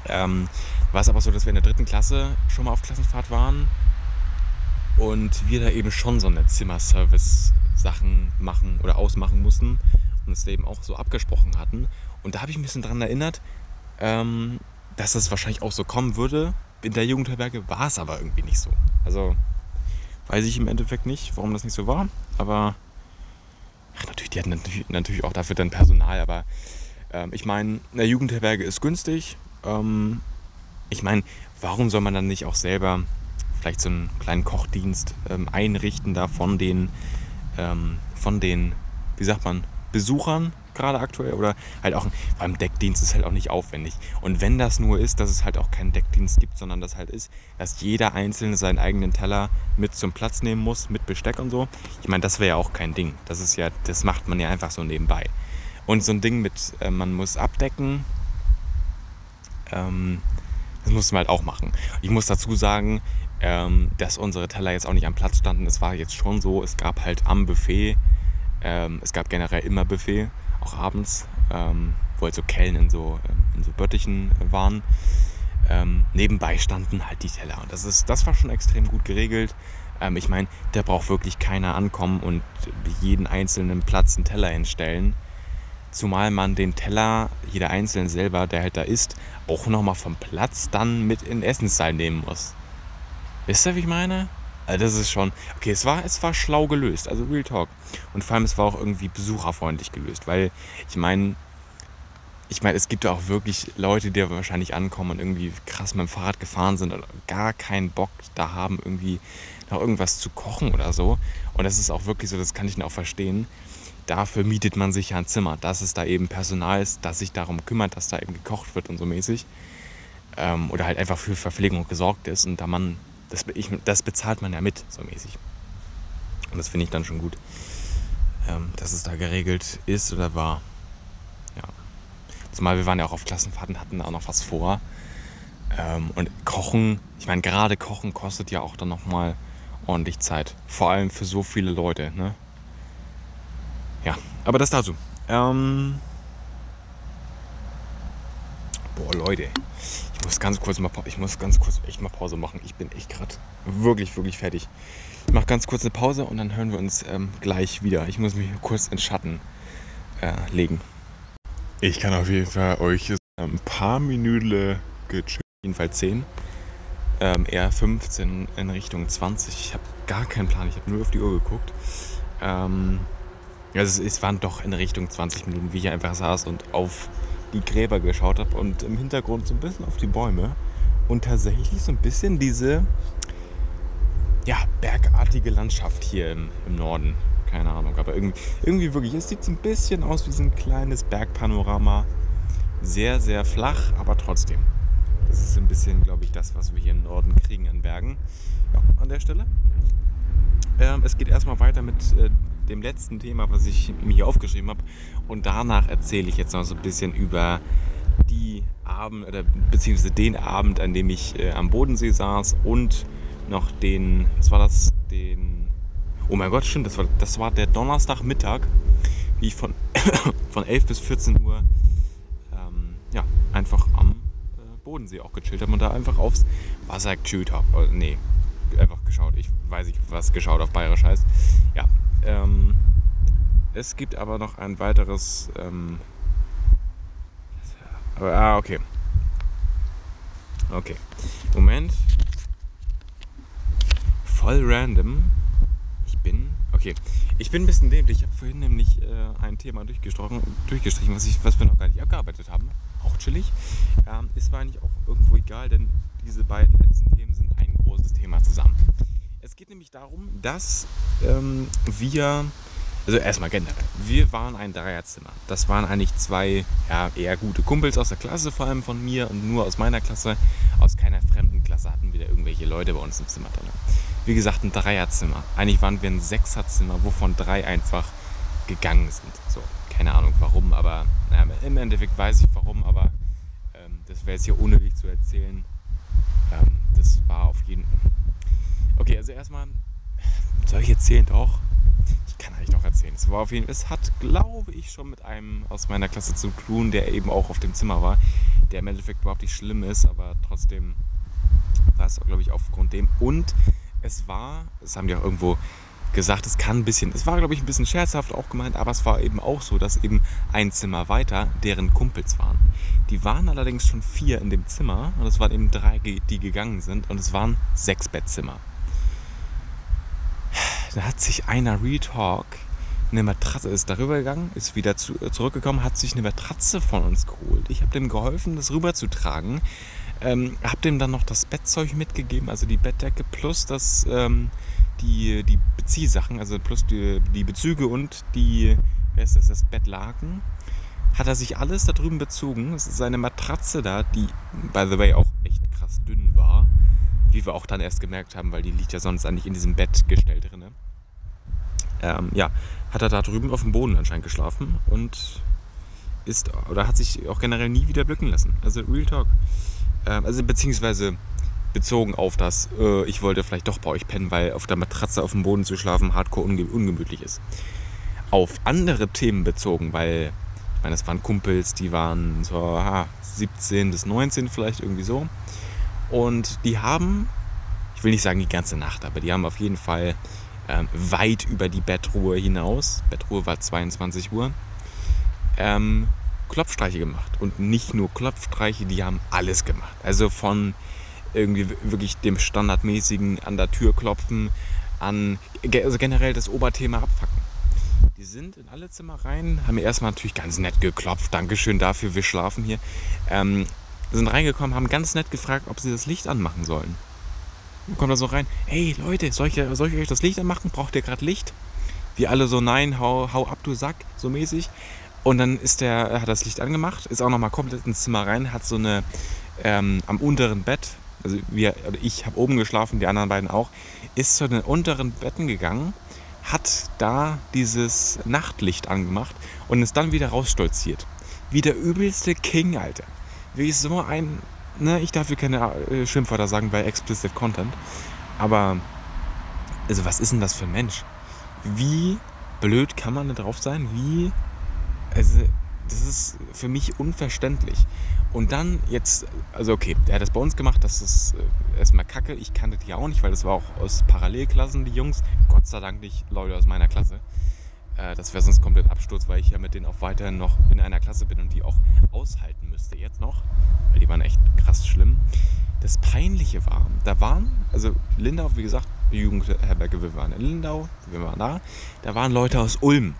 Ähm, war es aber so, dass wir in der dritten Klasse schon mal auf Klassenfahrt waren und wir da eben schon so eine Zimmerservice-Sachen machen oder ausmachen mussten und es eben auch so abgesprochen hatten. Und da habe ich ein bisschen dran erinnert, ähm, dass das wahrscheinlich auch so kommen würde. In der Jugendherberge war es aber irgendwie nicht so. Also weiß ich im Endeffekt nicht, warum das nicht so war. Aber ach, natürlich, die hatten natürlich, natürlich auch dafür dann Personal. Aber ähm, ich meine, eine Jugendherberge ist günstig. Ähm, ich meine, warum soll man dann nicht auch selber vielleicht so einen kleinen Kochdienst ähm, einrichten da von den, ähm, von den, wie sagt man, Besuchern gerade aktuell oder halt auch beim Deckdienst ist halt auch nicht aufwendig. Und wenn das nur ist, dass es halt auch keinen Deckdienst gibt, sondern das halt ist, dass jeder Einzelne seinen eigenen Teller mit zum Platz nehmen muss, mit Besteck und so. Ich meine, das wäre ja auch kein Ding. Das ist ja, das macht man ja einfach so nebenbei. Und so ein Ding mit, äh, man muss abdecken, ähm, das muss man halt auch machen. Ich muss dazu sagen, ähm, dass unsere Teller jetzt auch nicht am Platz standen. Es war jetzt schon so, es gab halt am Buffet, ähm, es gab generell immer Buffet, auch abends, ähm, wo halt so Kellen in so, ähm, in so Böttichen waren. Ähm, nebenbei standen halt die Teller. Und das, ist, das war schon extrem gut geregelt. Ich meine, da braucht wirklich keiner ankommen und jeden einzelnen Platz einen Teller hinstellen Zumal man den Teller, jeder einzelne selber, der halt da ist, auch nochmal vom Platz dann mit in den Essenssaal nehmen muss. Wisst ihr, wie ich meine? Also das ist schon, okay, es war, es war schlau gelöst, also Real Talk. Und vor allem, es war auch irgendwie besucherfreundlich gelöst, weil ich meine, ich meine, es gibt ja auch wirklich Leute, die wahrscheinlich ankommen und irgendwie krass mit dem Fahrrad gefahren sind und gar keinen Bock da haben, irgendwie noch irgendwas zu kochen oder so. Und das ist auch wirklich so, das kann ich auch verstehen. Dafür mietet man sich ja ein Zimmer, dass es da eben Personal ist, das sich darum kümmert, dass da eben gekocht wird und so mäßig. Ähm, oder halt einfach für Verpflegung gesorgt ist. Und da man, das, ich, das bezahlt man ja mit, so mäßig. Und das finde ich dann schon gut, ähm, dass es da geregelt ist oder war. Ja. Zumal wir waren ja auch auf Klassenfahrten, hatten da auch noch was vor. Ähm, und Kochen, ich meine, gerade Kochen kostet ja auch dann nochmal ordentlich Zeit. Vor allem für so viele Leute. Ne? Ja, aber das dazu. Ähm Boah, Leute. Ich muss ganz kurz mal, ich muss ganz kurz echt mal Pause machen. Ich bin echt gerade wirklich, wirklich fertig. Ich mache ganz kurz eine Pause und dann hören wir uns ähm, gleich wieder. Ich muss mich kurz in Schatten äh, legen. Ich kann auf jeden Fall euch ein paar Minuten gechillt, jedenfalls 10, ähm, eher 15 in Richtung 20. Ich habe gar keinen Plan, ich habe nur auf die Uhr geguckt. Ähm, also es, es waren doch in Richtung 20 Minuten, wie ich einfach saß und auf die Gräber geschaut habe und im Hintergrund so ein bisschen auf die Bäume und tatsächlich so ein bisschen diese ja, bergartige Landschaft hier im, im Norden keine Ahnung. Aber irgendwie, irgendwie wirklich, es sieht so ein bisschen aus wie so ein kleines Bergpanorama. Sehr, sehr flach, aber trotzdem. Das ist ein bisschen, glaube ich, das, was wir hier im Norden kriegen an Bergen. Ja, an der Stelle. Ähm, es geht erstmal weiter mit äh, dem letzten Thema, was ich mir hier aufgeschrieben habe. Und danach erzähle ich jetzt noch so ein bisschen über die Abend oder beziehungsweise den Abend, an dem ich äh, am Bodensee saß und noch den, was war das, den Oh mein Gott, stimmt, das war, das war der Donnerstagmittag, wie ich von, von 11 bis 14 Uhr ähm, ja, einfach am äh, Bodensee auch gechillt habe und da einfach aufs Wasser gechillt habe. Äh, nee, einfach geschaut. Ich weiß nicht, was geschaut auf Bayerisch heißt. Ja, ähm, es gibt aber noch ein weiteres. Ähm, ah, okay. Okay. Moment. Voll random bin. Okay, ich bin ein bisschen dämlich. Ich habe vorhin nämlich äh, ein Thema durchgestrichen, durchgestrichen was, ich, was wir noch gar nicht abgearbeitet haben. Auch chillig. Ähm, ist war eigentlich auch irgendwo egal, denn diese beiden letzten Themen sind ein großes Thema zusammen. Es geht nämlich darum, dass ähm, wir, also erstmal generell, wir waren ein Dreierzimmer. Das waren eigentlich zwei ja, eher gute Kumpels aus der Klasse, vor allem von mir und nur aus meiner Klasse. Aus keiner fremden Klasse hatten wir da irgendwelche Leute bei uns im Zimmer drin wie gesagt, ein Dreierzimmer. Eigentlich waren wir ein Sechserzimmer, wovon drei einfach gegangen sind. So, keine Ahnung warum, aber naja, im Endeffekt weiß ich warum, aber ähm, das wäre jetzt hier unnötig zu erzählen. Ähm, das war auf jeden Fall. Okay, also erstmal, soll ich erzählen doch? Ich kann eigentlich doch erzählen. Es war auf jeden Fall, es hat, glaube ich, schon mit einem aus meiner Klasse zu tun, der eben auch auf dem Zimmer war, der im Endeffekt überhaupt nicht schlimm ist, aber trotzdem war es, glaube ich, aufgrund dem. Und es war, das haben die auch irgendwo gesagt, es kann ein bisschen, es war glaube ich ein bisschen scherzhaft auch gemeint, aber es war eben auch so, dass eben ein Zimmer weiter deren Kumpels waren. Die waren allerdings schon vier in dem Zimmer und es waren eben drei, die gegangen sind und es waren sechs Bettzimmer. Da hat sich einer Retalk eine Matratze ist darüber gegangen, ist wieder zu, zurückgekommen, hat sich eine Matratze von uns geholt. Ich habe dem geholfen, das rüberzutragen. Ähm, hab dem dann noch das Bettzeug mitgegeben, also die Bettdecke plus das, ähm, die, die Beziehsachen, also plus die, die Bezüge und die, wer ist das, das Bettlaken. Hat er sich alles da drüben bezogen. Das ist seine Matratze da, die, by the way, auch echt krass dünn. Wie wir auch dann erst gemerkt haben, weil die liegt ja sonst eigentlich in diesem Bettgestell drin. Ähm, ja, hat er da drüben auf dem Boden anscheinend geschlafen und ist oder hat sich auch generell nie wieder blicken lassen. Also Real Talk. Ähm, also beziehungsweise bezogen auf das, äh, ich wollte vielleicht doch bei euch pennen, weil auf der Matratze auf dem Boden zu schlafen hardcore unge ungemütlich ist. Auf andere Themen bezogen, weil ich meine, das waren Kumpels, die waren so aha, 17 bis 19 vielleicht irgendwie so. Und die haben, ich will nicht sagen die ganze Nacht, aber die haben auf jeden Fall ähm, weit über die Bettruhe hinaus, Bettruhe war 22 Uhr, ähm, Klopfstreiche gemacht. Und nicht nur Klopfstreiche, die haben alles gemacht. Also von irgendwie wirklich dem standardmäßigen an der Tür klopfen, an also generell das Oberthema abfacken. Die sind in alle Zimmer rein, haben erstmal natürlich ganz nett geklopft. Dankeschön dafür, wir schlafen hier. Ähm, sind reingekommen, haben ganz nett gefragt, ob sie das Licht anmachen sollen. Kommt da so rein, hey Leute, soll ich, soll ich euch das Licht anmachen? Braucht ihr gerade Licht? Wir alle so, nein, hau, hau ab, du Sack, so mäßig. Und dann ist der, hat das Licht angemacht, ist auch nochmal komplett ins Zimmer rein, hat so eine ähm, am unteren Bett, also wir, ich habe oben geschlafen, die anderen beiden auch, ist zu den unteren Betten gegangen, hat da dieses Nachtlicht angemacht und ist dann wieder rausstolziert. Wie der übelste King, Alter. Wie so ein, ne, ich darf hier keine äh, Schimpfwörter sagen bei Explicit Content, aber, also was ist denn das für ein Mensch? Wie blöd kann man da drauf sein? Wie also, das ist für mich unverständlich. Und dann jetzt, also okay, der hat das bei uns gemacht, das ist äh, erstmal kacke. Ich kannte die auch nicht, weil das war auch aus Parallelklassen, die Jungs. Gott sei Dank nicht Leute aus meiner Klasse. Äh, das wäre sonst komplett Absturz, weil ich ja mit denen auch weiterhin noch in einer Klasse bin und die auch aushalten müsste jetzt noch, weil die waren echt krass schlimm. Das Peinliche war, da waren, also Lindau, wie gesagt, die Jugendherberge, wir waren in Lindau, wir waren da, da waren Leute aus Ulm.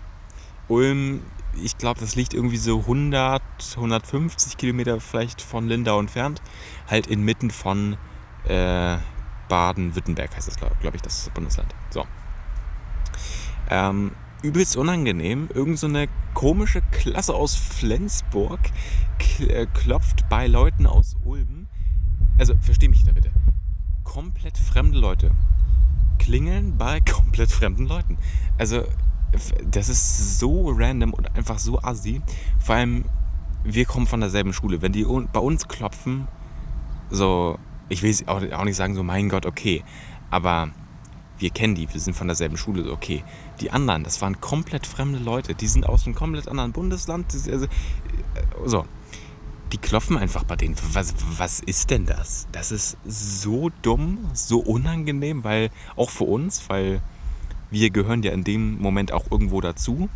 Ulm ich glaube, das liegt irgendwie so 100, 150 Kilometer vielleicht von Lindau entfernt. Halt inmitten von äh, Baden-Württemberg heißt das, glaube glaub ich, das Bundesland. So. Ähm, übelst unangenehm. Irgend so eine komische Klasse aus Flensburg äh, klopft bei Leuten aus Ulm. Also, versteh mich da bitte. Komplett fremde Leute klingeln bei komplett fremden Leuten. Also, das ist so random und einfach so assi. Vor allem, wir kommen von derselben Schule. Wenn die bei uns klopfen, so, ich will auch nicht sagen, so, mein Gott, okay. Aber wir kennen die, wir sind von derselben Schule, so, okay. Die anderen, das waren komplett fremde Leute, die sind aus einem komplett anderen Bundesland. Also, äh, so, die klopfen einfach bei denen. Was, was ist denn das? Das ist so dumm, so unangenehm, weil auch für uns, weil wir gehören ja in dem Moment auch irgendwo dazu.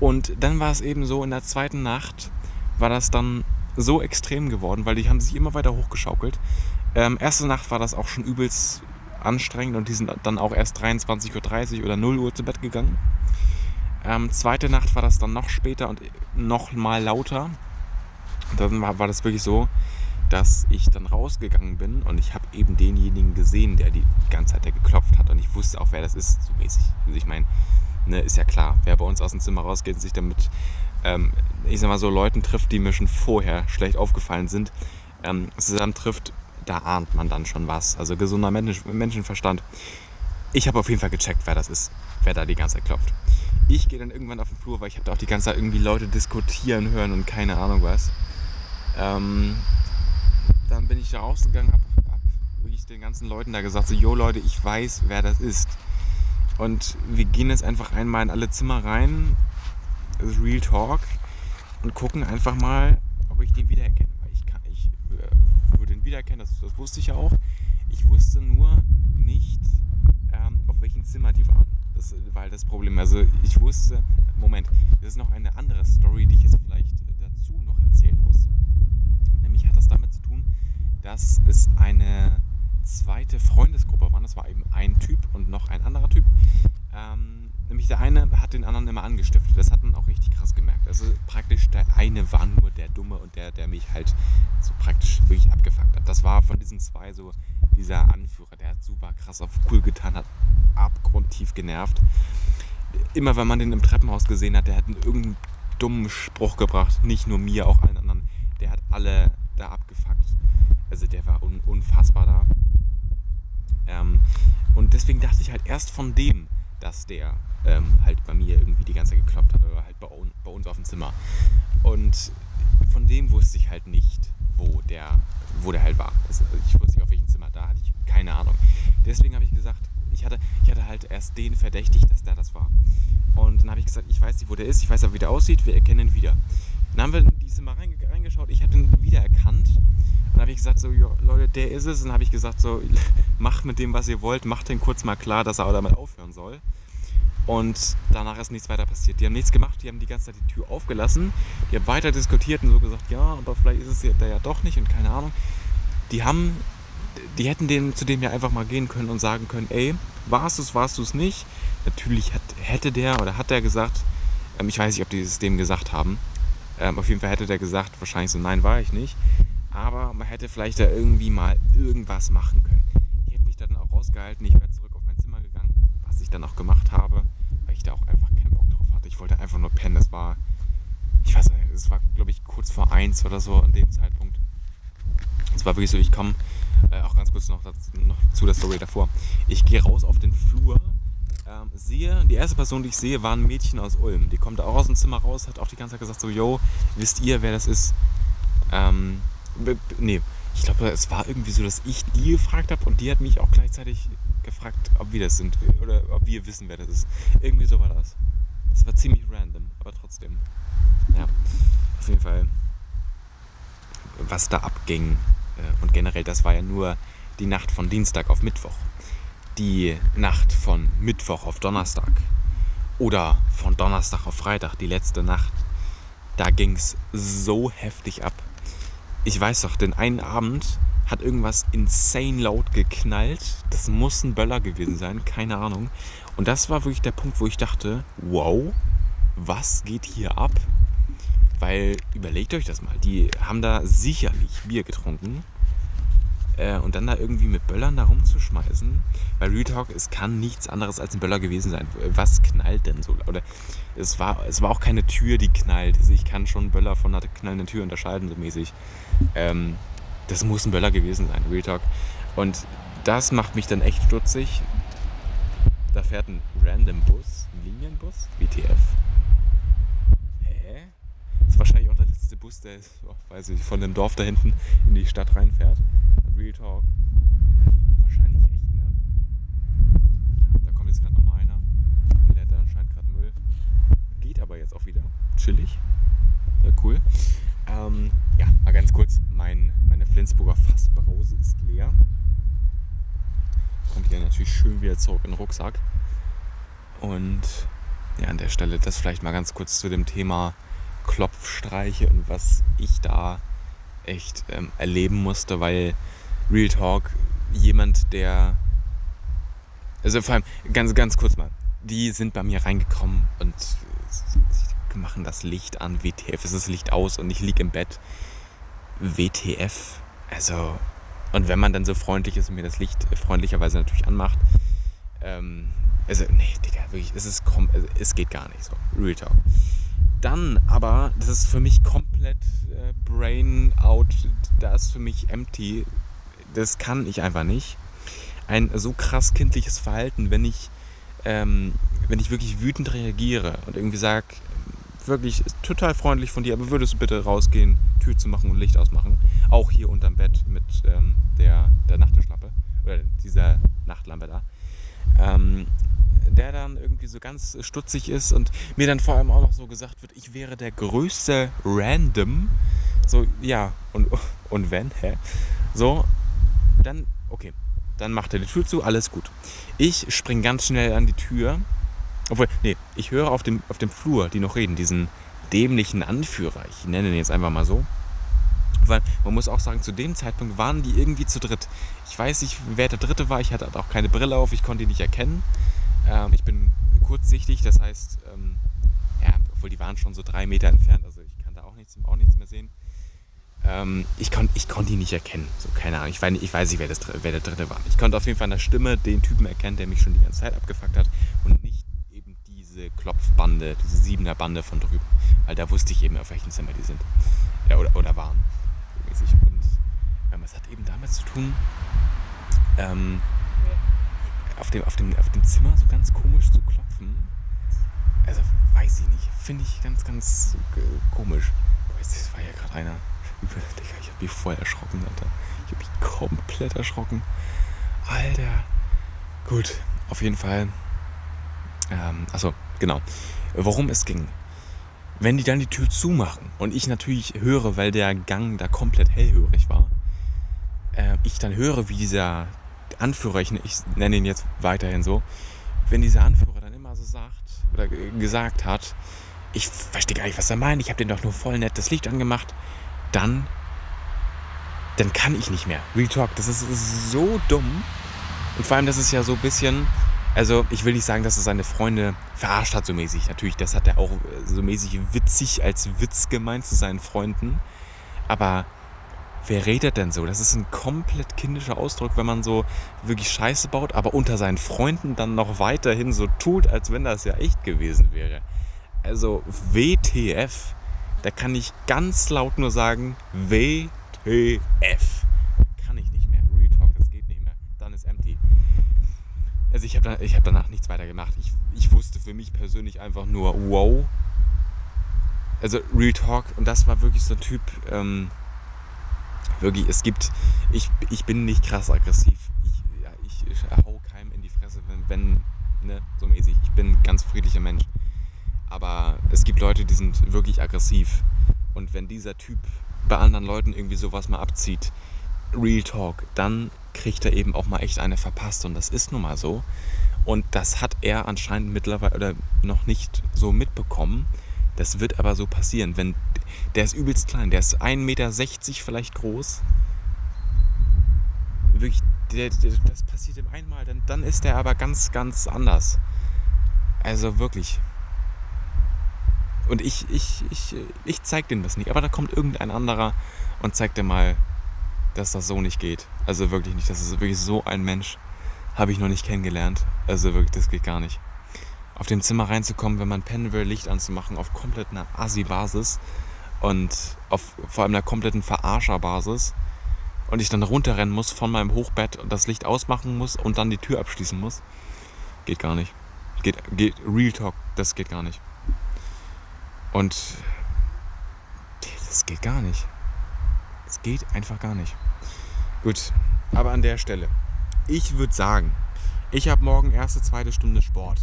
Und dann war es eben so, in der zweiten Nacht war das dann so extrem geworden, weil die haben sich immer weiter hochgeschaukelt. Ähm, erste Nacht war das auch schon übelst anstrengend und die sind dann auch erst 23.30 Uhr oder 0 Uhr zu Bett gegangen. Ähm, zweite Nacht war das dann noch später und noch mal lauter. Dann war, war das wirklich so, dass ich dann rausgegangen bin und ich habe eben denjenigen gesehen, der die ganze Zeit der geklopft hat und ich wusste auch, wer das ist, so mäßig. Also ich meine, ne, ist ja klar, wer bei uns aus dem Zimmer rausgeht und sich damit, ähm, ich sag mal so, Leuten trifft, die mir schon vorher schlecht aufgefallen sind, ähm, zusammen trifft, da ahnt man dann schon was. Also gesunder Mensch, Menschenverstand. Ich habe auf jeden Fall gecheckt, wer das ist, wer da die ganze Zeit klopft. Ich gehe dann irgendwann auf den Flur, weil ich habe da auch die ganze Zeit irgendwie Leute diskutieren hören und keine Ahnung was. Ähm, dann bin ich da rausgegangen, habe hab wirklich den ganzen Leuten da gesagt, so, yo Leute, ich weiß, wer das ist. Und wir gehen jetzt einfach einmal in alle Zimmer rein, also Real Talk, und gucken einfach mal, ob ich den wiedererkenne. Weil ich, kann, ich äh, würde den wiedererkennen, das, das wusste ich ja auch. Ich wusste nur nicht, ähm, auf welchem Zimmer die waren. Das war das Problem. Also ich wusste, Moment, das ist noch eine andere Story, die ich jetzt vielleicht dazu noch erzählen muss. Nämlich hat das damit zu tun, dass es eine zweite Freundesgruppe war. Das war eben ein Typ und noch ein anderer Typ. Ähm, nämlich der eine hat den anderen immer angestiftet. Das hat man auch richtig krass gemerkt. Also praktisch der eine war nur der Dumme und der, der mich halt so praktisch wirklich abgefuckt hat. Das war von diesen zwei so dieser Anführer. Der hat super krass auf cool getan, hat abgrundtief genervt. Immer wenn man den im Treppenhaus gesehen hat, der hat einen irgendeinen dummen Spruch gebracht. Nicht nur mir, auch allen anderen. Der hat alle da abgefuckt. Also der war un unfassbar da. Ähm, und deswegen dachte ich halt erst von dem, dass der ähm, halt bei mir irgendwie die ganze Zeit gekloppt hat oder halt bei, bei uns auf dem Zimmer. Und von dem wusste ich halt nicht, wo der, wo der halt war. Also ich wusste nicht auf welchem Zimmer, da hatte ich keine Ahnung. Deswegen habe ich gesagt, ich hatte, ich hatte halt erst den verdächtigt, dass der das war. Und dann habe ich gesagt, ich weiß nicht, wo der ist, ich weiß aber, wie der aussieht, wir erkennen ihn wieder. Dann haben wir in die Zimmer reingeschaut, ich habe ihn wiedererkannt dann habe ich gesagt, so, Leute, der ist es. Und dann habe ich gesagt, so, macht mit dem, was ihr wollt, macht den kurz mal klar, dass er damit aufhören soll. Und danach ist nichts weiter passiert. Die haben nichts gemacht, die haben die ganze Zeit die Tür aufgelassen. Die haben weiter diskutiert und so gesagt, ja, aber vielleicht ist es da ja doch nicht und keine Ahnung. Die haben, die hätten den, zu dem ja einfach mal gehen können und sagen können, ey, warst du es, warst du es nicht? Natürlich hat, hätte der oder hat der gesagt, ähm, ich weiß nicht, ob die es dem gesagt haben. Ähm, auf jeden Fall hätte der gesagt, wahrscheinlich so, nein, war ich nicht. Aber man hätte vielleicht da irgendwie mal irgendwas machen können. Ich hätte mich dann auch rausgehalten, ich wäre zurück auf mein Zimmer gegangen, was ich dann auch gemacht habe, weil ich da auch einfach keinen Bock drauf hatte. Ich wollte einfach nur pennen. Es war, ich weiß nicht, es war, glaube ich, kurz vor eins oder so an dem Zeitpunkt. Es war wirklich so, ich komme, äh, auch ganz kurz noch, noch zu der Story davor. Ich gehe raus auf den Flur ähm, sehe, die erste Person, die ich sehe, war ein Mädchen aus Ulm. Die kommt auch aus dem Zimmer raus, hat auch die ganze Zeit gesagt, so, yo, wisst ihr, wer das ist? Ähm, nee, ich glaube, es war irgendwie so, dass ich die gefragt habe und die hat mich auch gleichzeitig gefragt, ob wir das sind oder ob wir wissen, wer das ist. Irgendwie so war das. Das war ziemlich random, aber trotzdem. Ja, auf jeden Fall, was da abging. Äh, und generell, das war ja nur die Nacht von Dienstag auf Mittwoch die Nacht von Mittwoch auf Donnerstag oder von Donnerstag auf Freitag, die letzte Nacht, da ging es so heftig ab. Ich weiß doch, den einen Abend hat irgendwas insane laut geknallt. Das muss ein Böller gewesen sein, keine Ahnung. Und das war wirklich der Punkt, wo ich dachte, wow, was geht hier ab? Weil überlegt euch das mal, die haben da sicherlich Bier getrunken äh, und dann da irgendwie mit Böllern da rumzuschmeißen. Bei Real Talk, es kann nichts anderes als ein Böller gewesen sein. Was knallt denn so? Oder es war, es war auch keine Tür, die knallt. Also ich kann schon Böller von einer knallenden Tür unterscheiden, so mäßig. Ähm, das muss ein Böller gewesen sein, Real Talk. Und das macht mich dann echt stutzig. Da fährt ein random Bus, ein Linienbus, WTF. Das ist wahrscheinlich auch der letzte Bus, der oh, weiß ich, von dem Dorf da hinten in die Stadt reinfährt. Real Talk. Wahrscheinlich echt, ne? Da kommt jetzt gerade nochmal einer. Lädt da anscheinend gerade Müll. Geht aber jetzt auch wieder. Chillig. Ja, cool. Ähm, ja, mal ganz kurz. Mein, meine Flensburger Fassbrause ist leer. Kommt hier natürlich schön wieder zurück in den Rucksack. Und ja, an der Stelle das vielleicht mal ganz kurz zu dem Thema Klopfstreiche und was ich da echt ähm, erleben musste, weil Real Talk, jemand, der. Also vor allem, ganz, ganz kurz mal, die sind bei mir reingekommen und machen das Licht an, WTF, es ist das Licht aus und ich liege im Bett. WTF, also. Und wenn man dann so freundlich ist und mir das Licht freundlicherweise natürlich anmacht, ähm, also, nee, Digga, wirklich, es ist, also, es geht gar nicht so. Real Talk. Dann aber, das ist für mich komplett äh, Brain out, da ist für mich empty das kann ich einfach nicht. Ein so krass kindliches Verhalten, wenn ich, ähm, wenn ich wirklich wütend reagiere und irgendwie sage, wirklich total freundlich von dir, aber würdest du bitte rausgehen, Tür zu machen und Licht ausmachen? Auch hier unterm Bett mit ähm, der, der Nachttischlampe oder dieser Nachtlampe da. Ähm, der dann irgendwie so ganz stutzig ist und mir dann vor allem auch noch so gesagt wird, ich wäre der größte Random. So, ja, und, und wenn, hä? So, dann, okay, dann macht er die Tür zu, alles gut. Ich springe ganz schnell an die Tür. Obwohl, nee, ich höre auf dem, auf dem Flur, die noch reden, diesen dämlichen Anführer. Ich nenne ihn jetzt einfach mal so. Weil man muss auch sagen, zu dem Zeitpunkt waren die irgendwie zu dritt. Ich weiß nicht, wer der Dritte war. Ich hatte auch keine Brille auf, ich konnte ihn nicht erkennen. Ähm, ich bin kurzsichtig, das heißt, ähm, ja, obwohl die waren schon so drei Meter entfernt, also ich kann da auch nichts, auch nichts mehr sehen. Ähm, ich, kon, ich konnte ihn nicht erkennen. So, keine Ahnung. Ich, weiß, ich weiß nicht, wer, das, wer der Dritte war. Ich konnte auf jeden Fall in der Stimme den Typen erkennen, der mich schon die ganze Zeit abgefuckt hat. Und nicht eben diese Klopfbande, diese Siebener Bande von drüben. Weil da wusste ich eben, auf welchem Zimmer die sind. Ja, oder, oder waren. Und ähm, es hat eben damit zu tun, ähm, auf, dem, auf, dem, auf dem Zimmer so ganz komisch zu klopfen. Also weiß ich nicht. Finde ich ganz, ganz äh, komisch. Boah, jetzt war ja gerade einer. Ich hab mich voll erschrocken, Alter. Ich hab mich komplett erschrocken. Alter. Gut, auf jeden Fall. Ähm, achso, genau. Worum es ging. Wenn die dann die Tür zumachen und ich natürlich höre, weil der Gang da komplett hellhörig war, äh, ich dann höre, wie dieser Anführer, ich, ich nenne ihn jetzt weiterhin so, wenn dieser Anführer dann immer so sagt oder gesagt hat, ich verstehe gar nicht, was er meint, ich habe den doch nur voll nett das Licht angemacht, dann, dann kann ich nicht mehr. Real Talk, das ist so dumm. Und vor allem, das ist ja so ein bisschen, also ich will nicht sagen, dass er seine Freunde verarscht hat, so mäßig. Natürlich, das hat er auch so mäßig witzig als Witz gemeint zu seinen Freunden. Aber wer redet denn so? Das ist ein komplett kindischer Ausdruck, wenn man so wirklich Scheiße baut, aber unter seinen Freunden dann noch weiterhin so tut, als wenn das ja echt gewesen wäre. Also WTF, da kann ich ganz laut nur sagen, WTF. Kann ich nicht mehr. Real Talk, das geht nicht mehr. Dann ist empty. Also ich habe da, hab danach nichts weiter gemacht. Ich, ich wusste für mich persönlich einfach nur, wow. Also Real Talk, und das war wirklich so ein Typ, ähm, wirklich, es gibt, ich, ich bin nicht krass aggressiv. Ich, ja, ich, ich hau keinem in die Fresse, wenn, wenn, ne, so mäßig. Ich bin ein ganz friedlicher Mensch. Aber es gibt Leute, die sind wirklich aggressiv. Und wenn dieser Typ bei anderen Leuten irgendwie sowas mal abzieht, Real Talk, dann kriegt er eben auch mal echt eine verpasst. Und das ist nun mal so. Und das hat er anscheinend mittlerweile oder noch nicht so mitbekommen. Das wird aber so passieren. Wenn, der ist übelst klein, der ist 1,60 Meter vielleicht groß. Wirklich, der, der, das passiert ihm einmal, dann, dann ist der aber ganz, ganz anders. Also wirklich. Und ich, ich, ich, ich zeig dem das nicht. Aber da kommt irgendein anderer und zeigt dir mal, dass das so nicht geht. Also wirklich nicht. Das ist wirklich so ein Mensch. Habe ich noch nicht kennengelernt. Also wirklich, das geht gar nicht. Auf dem Zimmer reinzukommen, wenn man pennen will, Licht anzumachen, auf komplett einer Assi-Basis und auf vor allem einer kompletten Verarscher-Basis und ich dann runterrennen muss von meinem Hochbett und das Licht ausmachen muss und dann die Tür abschließen muss. Geht gar nicht. Geht, geht Real Talk, das geht gar nicht. Und das geht gar nicht. Es geht einfach gar nicht. Gut, aber an der Stelle. Ich würde sagen, ich habe morgen erste, zweite Stunde Sport.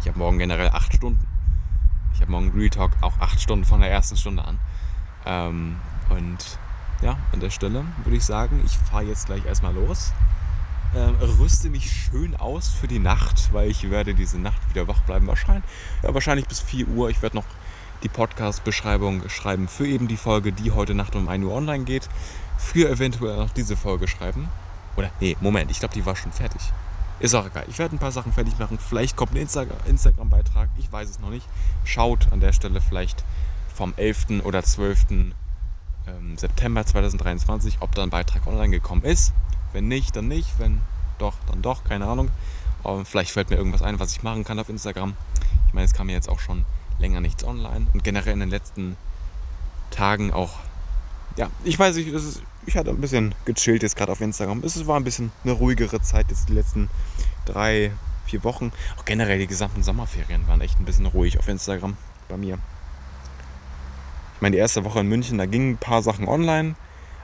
Ich habe morgen generell acht Stunden. Ich habe morgen Real Talk auch acht Stunden von der ersten Stunde an. Ähm, und ja, an der Stelle würde ich sagen, ich fahre jetzt gleich erstmal los. Ähm, rüste mich schön aus für die Nacht, weil ich werde diese Nacht wieder wach bleiben. Wahrscheinlich, ja, wahrscheinlich bis 4 Uhr. Ich werde noch die Podcast-Beschreibung schreiben für eben die Folge, die heute Nacht um 1 Uhr online geht. Für eventuell noch diese Folge schreiben. Oder, nee, Moment, ich glaube, die war schon fertig. Ist auch egal. Ich werde ein paar Sachen fertig machen. Vielleicht kommt ein Instagram-Beitrag. Ich weiß es noch nicht. Schaut an der Stelle vielleicht vom 11. oder 12. Ähm, September 2023, ob da ein Beitrag online gekommen ist. Wenn nicht, dann nicht. Wenn doch, dann doch. Keine Ahnung. Aber vielleicht fällt mir irgendwas ein, was ich machen kann auf Instagram. Ich meine, es kam mir jetzt auch schon länger nichts online. Und generell in den letzten Tagen auch. Ja, ich weiß nicht, ist, ich hatte ein bisschen gechillt jetzt gerade auf Instagram. Es war ein bisschen eine ruhigere Zeit jetzt die letzten drei, vier Wochen. Auch generell die gesamten Sommerferien waren echt ein bisschen ruhig auf Instagram bei mir. Ich meine, die erste Woche in München, da gingen ein paar Sachen online.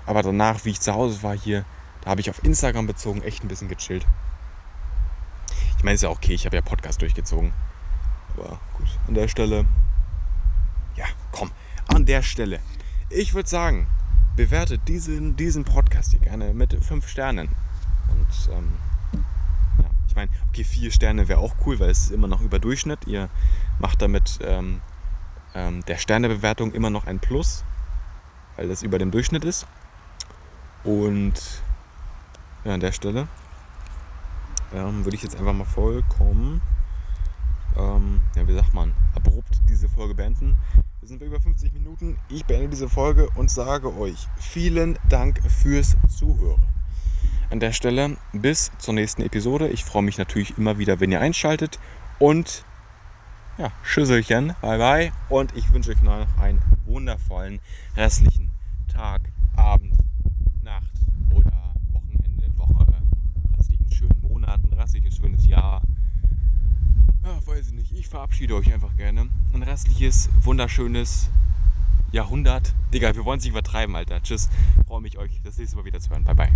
Aber danach, wie ich zu Hause war hier, da habe ich auf Instagram bezogen echt ein bisschen gechillt. Ich meine, ist ja okay, ich habe ja Podcast durchgezogen. Aber gut, an der Stelle. Ja, komm, an der Stelle. Ich würde sagen, bewertet diesen, diesen Podcast hier gerne mit fünf Sternen. Und ähm, ja, ich meine, okay, vier Sterne wäre auch cool, weil es ist immer noch über Durchschnitt. Ihr macht damit ähm, ähm, der Sternebewertung immer noch ein Plus, weil das über dem Durchschnitt ist. Und ja, an der Stelle ähm, würde ich jetzt einfach mal vollkommen, ähm, ja, wie sagt man, abrupt diese Folge beenden. Wir sind bei über 50 Minuten. Ich beende diese Folge und sage euch vielen Dank fürs Zuhören. An der Stelle bis zur nächsten Episode. Ich freue mich natürlich immer wieder, wenn ihr einschaltet. Und ja, Schüsselchen, bye bye. Und ich wünsche euch noch einen wundervollen restlichen Tag, Abend, Nacht oder Wochenende, Woche, restlichen schönen Monat, ein restliches schönes Jahr. Ja, weiß ich nicht. Ich verabschiede euch einfach gerne. Ein restliches, wunderschönes Jahrhundert. Digga, wir wollen es nicht übertreiben, Alter. Tschüss. Freue mich, euch das nächste Mal wieder zu hören. Bye, bye.